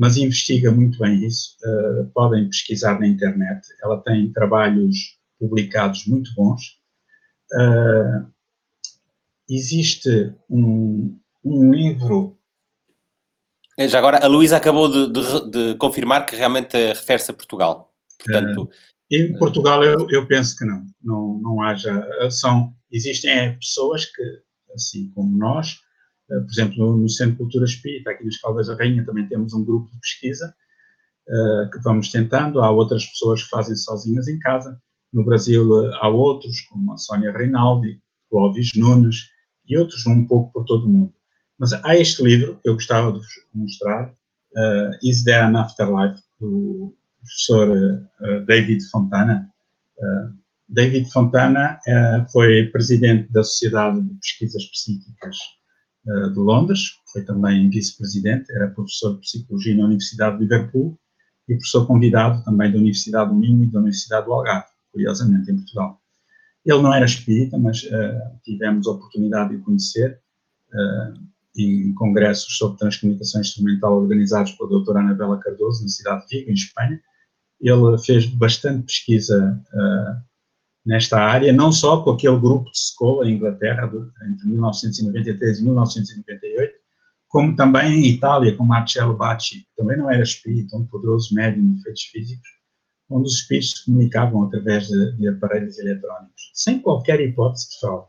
A: mas investiga muito bem isso. Uh, podem pesquisar na internet. Ela tem trabalhos publicados muito bons. Uh, existe um, um, livro.
E: É, já agora, a Luísa acabou de, de, de, confirmar que realmente refere-se a Portugal. Portanto, uh,
A: em Portugal eu, eu, penso que não, não, não haja. São, existem pessoas que, assim como nós, eh, por exemplo, no Centro de Cultura Espírita, aqui nas Caldas da Rainha, também temos um grupo de pesquisa uh, que vamos tentando. Há outras pessoas que fazem sozinhas em casa. No Brasil uh, há outros, como a Sónia Reinaldi, o Alves Nunes e outros um pouco por todo o mundo. Mas há este livro que eu gostava de vos mostrar, uh, Is There an Afterlife, do professor David Fontana. David Fontana foi presidente da Sociedade de Pesquisas Psíquicas eh, de Londres, foi também vice-presidente, era professor de Psicologia na Universidade de Liverpool e professor convidado também da Universidade do Minho e da Universidade do Algarve, curiosamente, em Portugal. Ele não era espírita, mas uh, tivemos a oportunidade de o conhecer uh, em congressos sobre transcomunicação instrumental organizados pela doutora Anabela Cardoso, na cidade de Vigo, em Espanha. Ele fez bastante pesquisa uh, nesta área, não só com aquele grupo de escola em Inglaterra, entre 1993 e 1998, como também em Itália, com Marcello Bacci, que também não era espírito, um poderoso médium de efeitos físicos, onde os espíritos se comunicavam através de, de aparelhos eletrónicos, sem qualquer hipótese de fraude.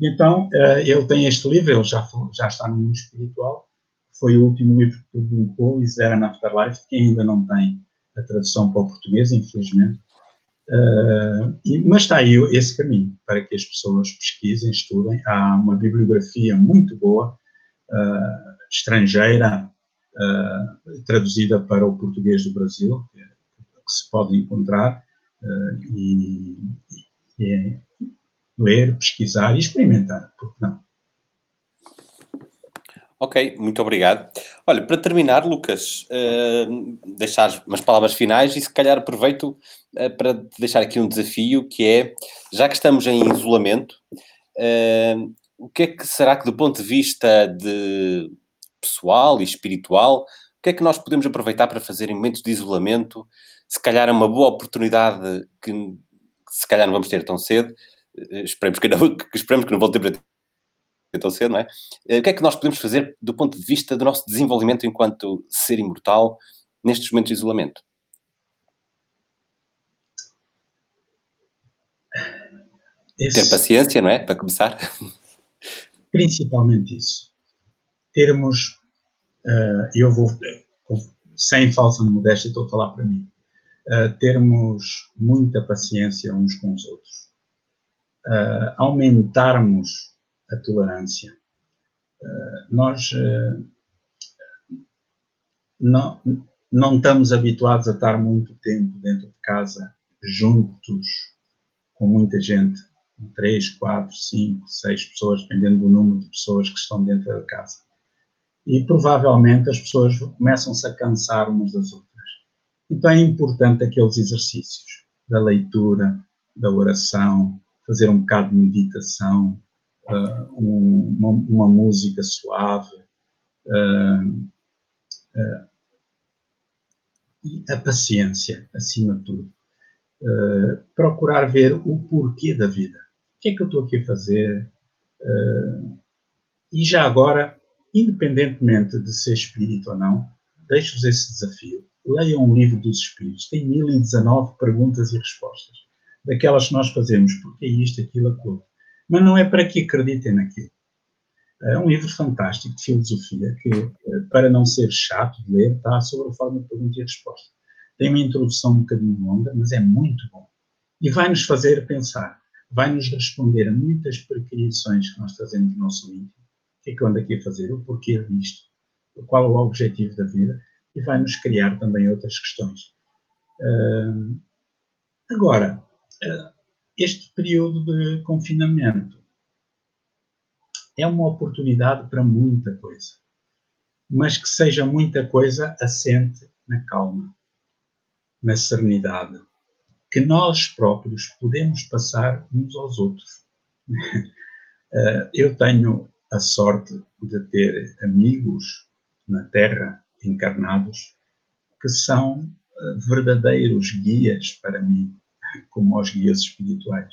A: Então, uh, ele tem este livro, ele já, já está no mundo espiritual, foi o último livro que publicou, Is There an Afterlife, que ainda não tem a tradução para o português, infelizmente, Uh, mas está aí esse caminho para que as pessoas pesquisem, estudem. Há uma bibliografia muito boa, uh, estrangeira, uh, traduzida para o português do Brasil, que, que se pode encontrar e, e é ler, pesquisar e experimentar, porque não?
E: Ok, muito obrigado. Olha, para terminar, Lucas, uh, deixar umas palavras finais e se calhar aproveito uh, para deixar aqui um desafio que é, já que estamos em isolamento, uh, o que é que será que do ponto de vista de pessoal e espiritual, o que é que nós podemos aproveitar para fazer em momentos de isolamento? Se calhar é uma boa oportunidade que, se calhar não vamos ter tão cedo, esperemos que, não, (laughs) que, esperemos que não a ter tão cedo, não é? Eh, o que é que nós podemos fazer do ponto de vista do nosso desenvolvimento enquanto ser imortal nestes momentos de isolamento? Esse, Ter paciência, não é? Para começar.
A: Principalmente isso. Termos, uh, eu vou, sem falsa modéstia, estou a falar para mim, uh, termos muita paciência uns com os outros, uh, aumentarmos a tolerância. nós não, não estamos habituados a estar muito tempo dentro de casa, juntos, com muita gente, três, quatro, cinco, seis pessoas, dependendo do número de pessoas que estão dentro da casa. E provavelmente as pessoas começam-se a cansar umas das outras. Então é importante aqueles exercícios da leitura, da oração, fazer um bocado de meditação, uh, um, uma, uma, música suave, uh, uh, e a paciência, acima de tudo. procurar ver o porquê da vida que é que eu estou aqui a fazer? E já agora, independentemente de ser espírito ou não, deixo-vos esse desafio. Leiam um livro dos espíritos, tem 1019 perguntas e respostas, daquelas que nós fazemos, porque é isto, aquilo, aquilo. Mas não é para que acreditem naquilo. É um livro fantástico de filosofia que, eh, para não ser chato de ler, está sobre a forma de pergunta e resposta. Tem uma introdução um bocadinho longa, mas é muito bom. E vai nos fazer pensar vai nos responder a muitas prequisições que nós fazemos no nosso íntimo. O que é que eu ando aqui a fazer? O porquê disto? Qual é o objetivo da vida? E vai nos criar também outras questões. Uh, agora, uh, este período de confinamento é uma oportunidade para muita coisa, mas que seja muita coisa assente na calma, na serenidade, que nós próprios podemos passar uns aos outros. (laughs) Eh, eu tenho a sorte de ter amigos na Terra encarnados que são eh, verdadeiros guias para mim, como os guias espirituais.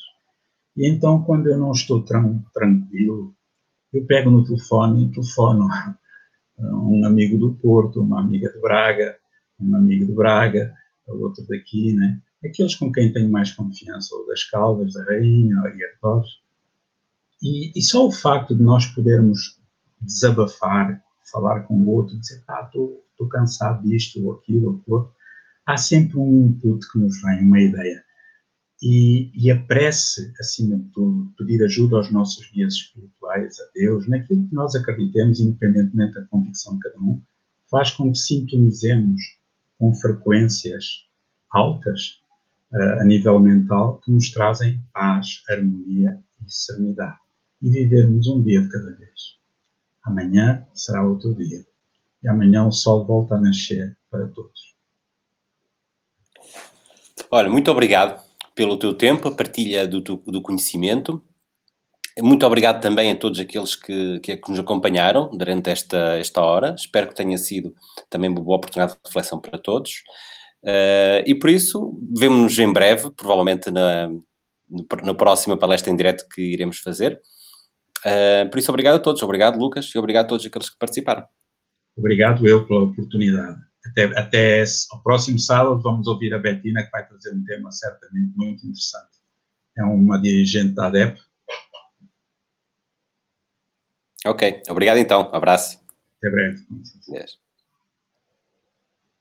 A: E então, quando eu não estou tão tranquilo, eu pego no telefone e telefono (laughs) um amigo do Porto, uma amiga de Braga, um amigo de Braga, outro daqui, né? aqueles com quem tenho mais confiança, ou das Caldas, da Rainha, ou Arthur. E, e só o facto de nós podermos desabafar, falar com o outro, dizer, ah, estou cansado disto, ou aquilo, ou aquilo, há sempre um input que nos vem, uma ideia. E, e, a prece, acima de tudo, pedir ajuda aos nossos guias espirituais, a Deus, naquilo que nós acreditemos, independentemente da convicção de cada um, faz com que sintonizemos com frequências altas uh, a nível mental que nos trazem paz, harmonia e serenidade. E vivermos um dia de cada vez. Amanhã será outro dia. E amanhã o sol volta a nascer para todos.
E: Olha, muito obrigado pelo teu tempo, a partilha do, do conhecimento. Muito obrigado também a todos aqueles que, que, que, nos acompanharam durante esta, esta hora. Espero que tenha sido também uma boa oportunidade de reflexão para todos. Uh, e por isso, vemos-nos em breve, provavelmente na, na próxima palestra em direto que iremos fazer. Uh, por isso, obrigado a todos. Obrigado, Lucas, e obrigado a todos aqueles que participaram.
A: Obrigado eu pela oportunidade. Até, até ao próximo sábado vamos ouvir a Betina, que vai trazer um tema certamente muito interessante. É uma dirigente da ADEP.
E: Ok, obrigado então. Abraço.
A: Até breve.
E: Yes.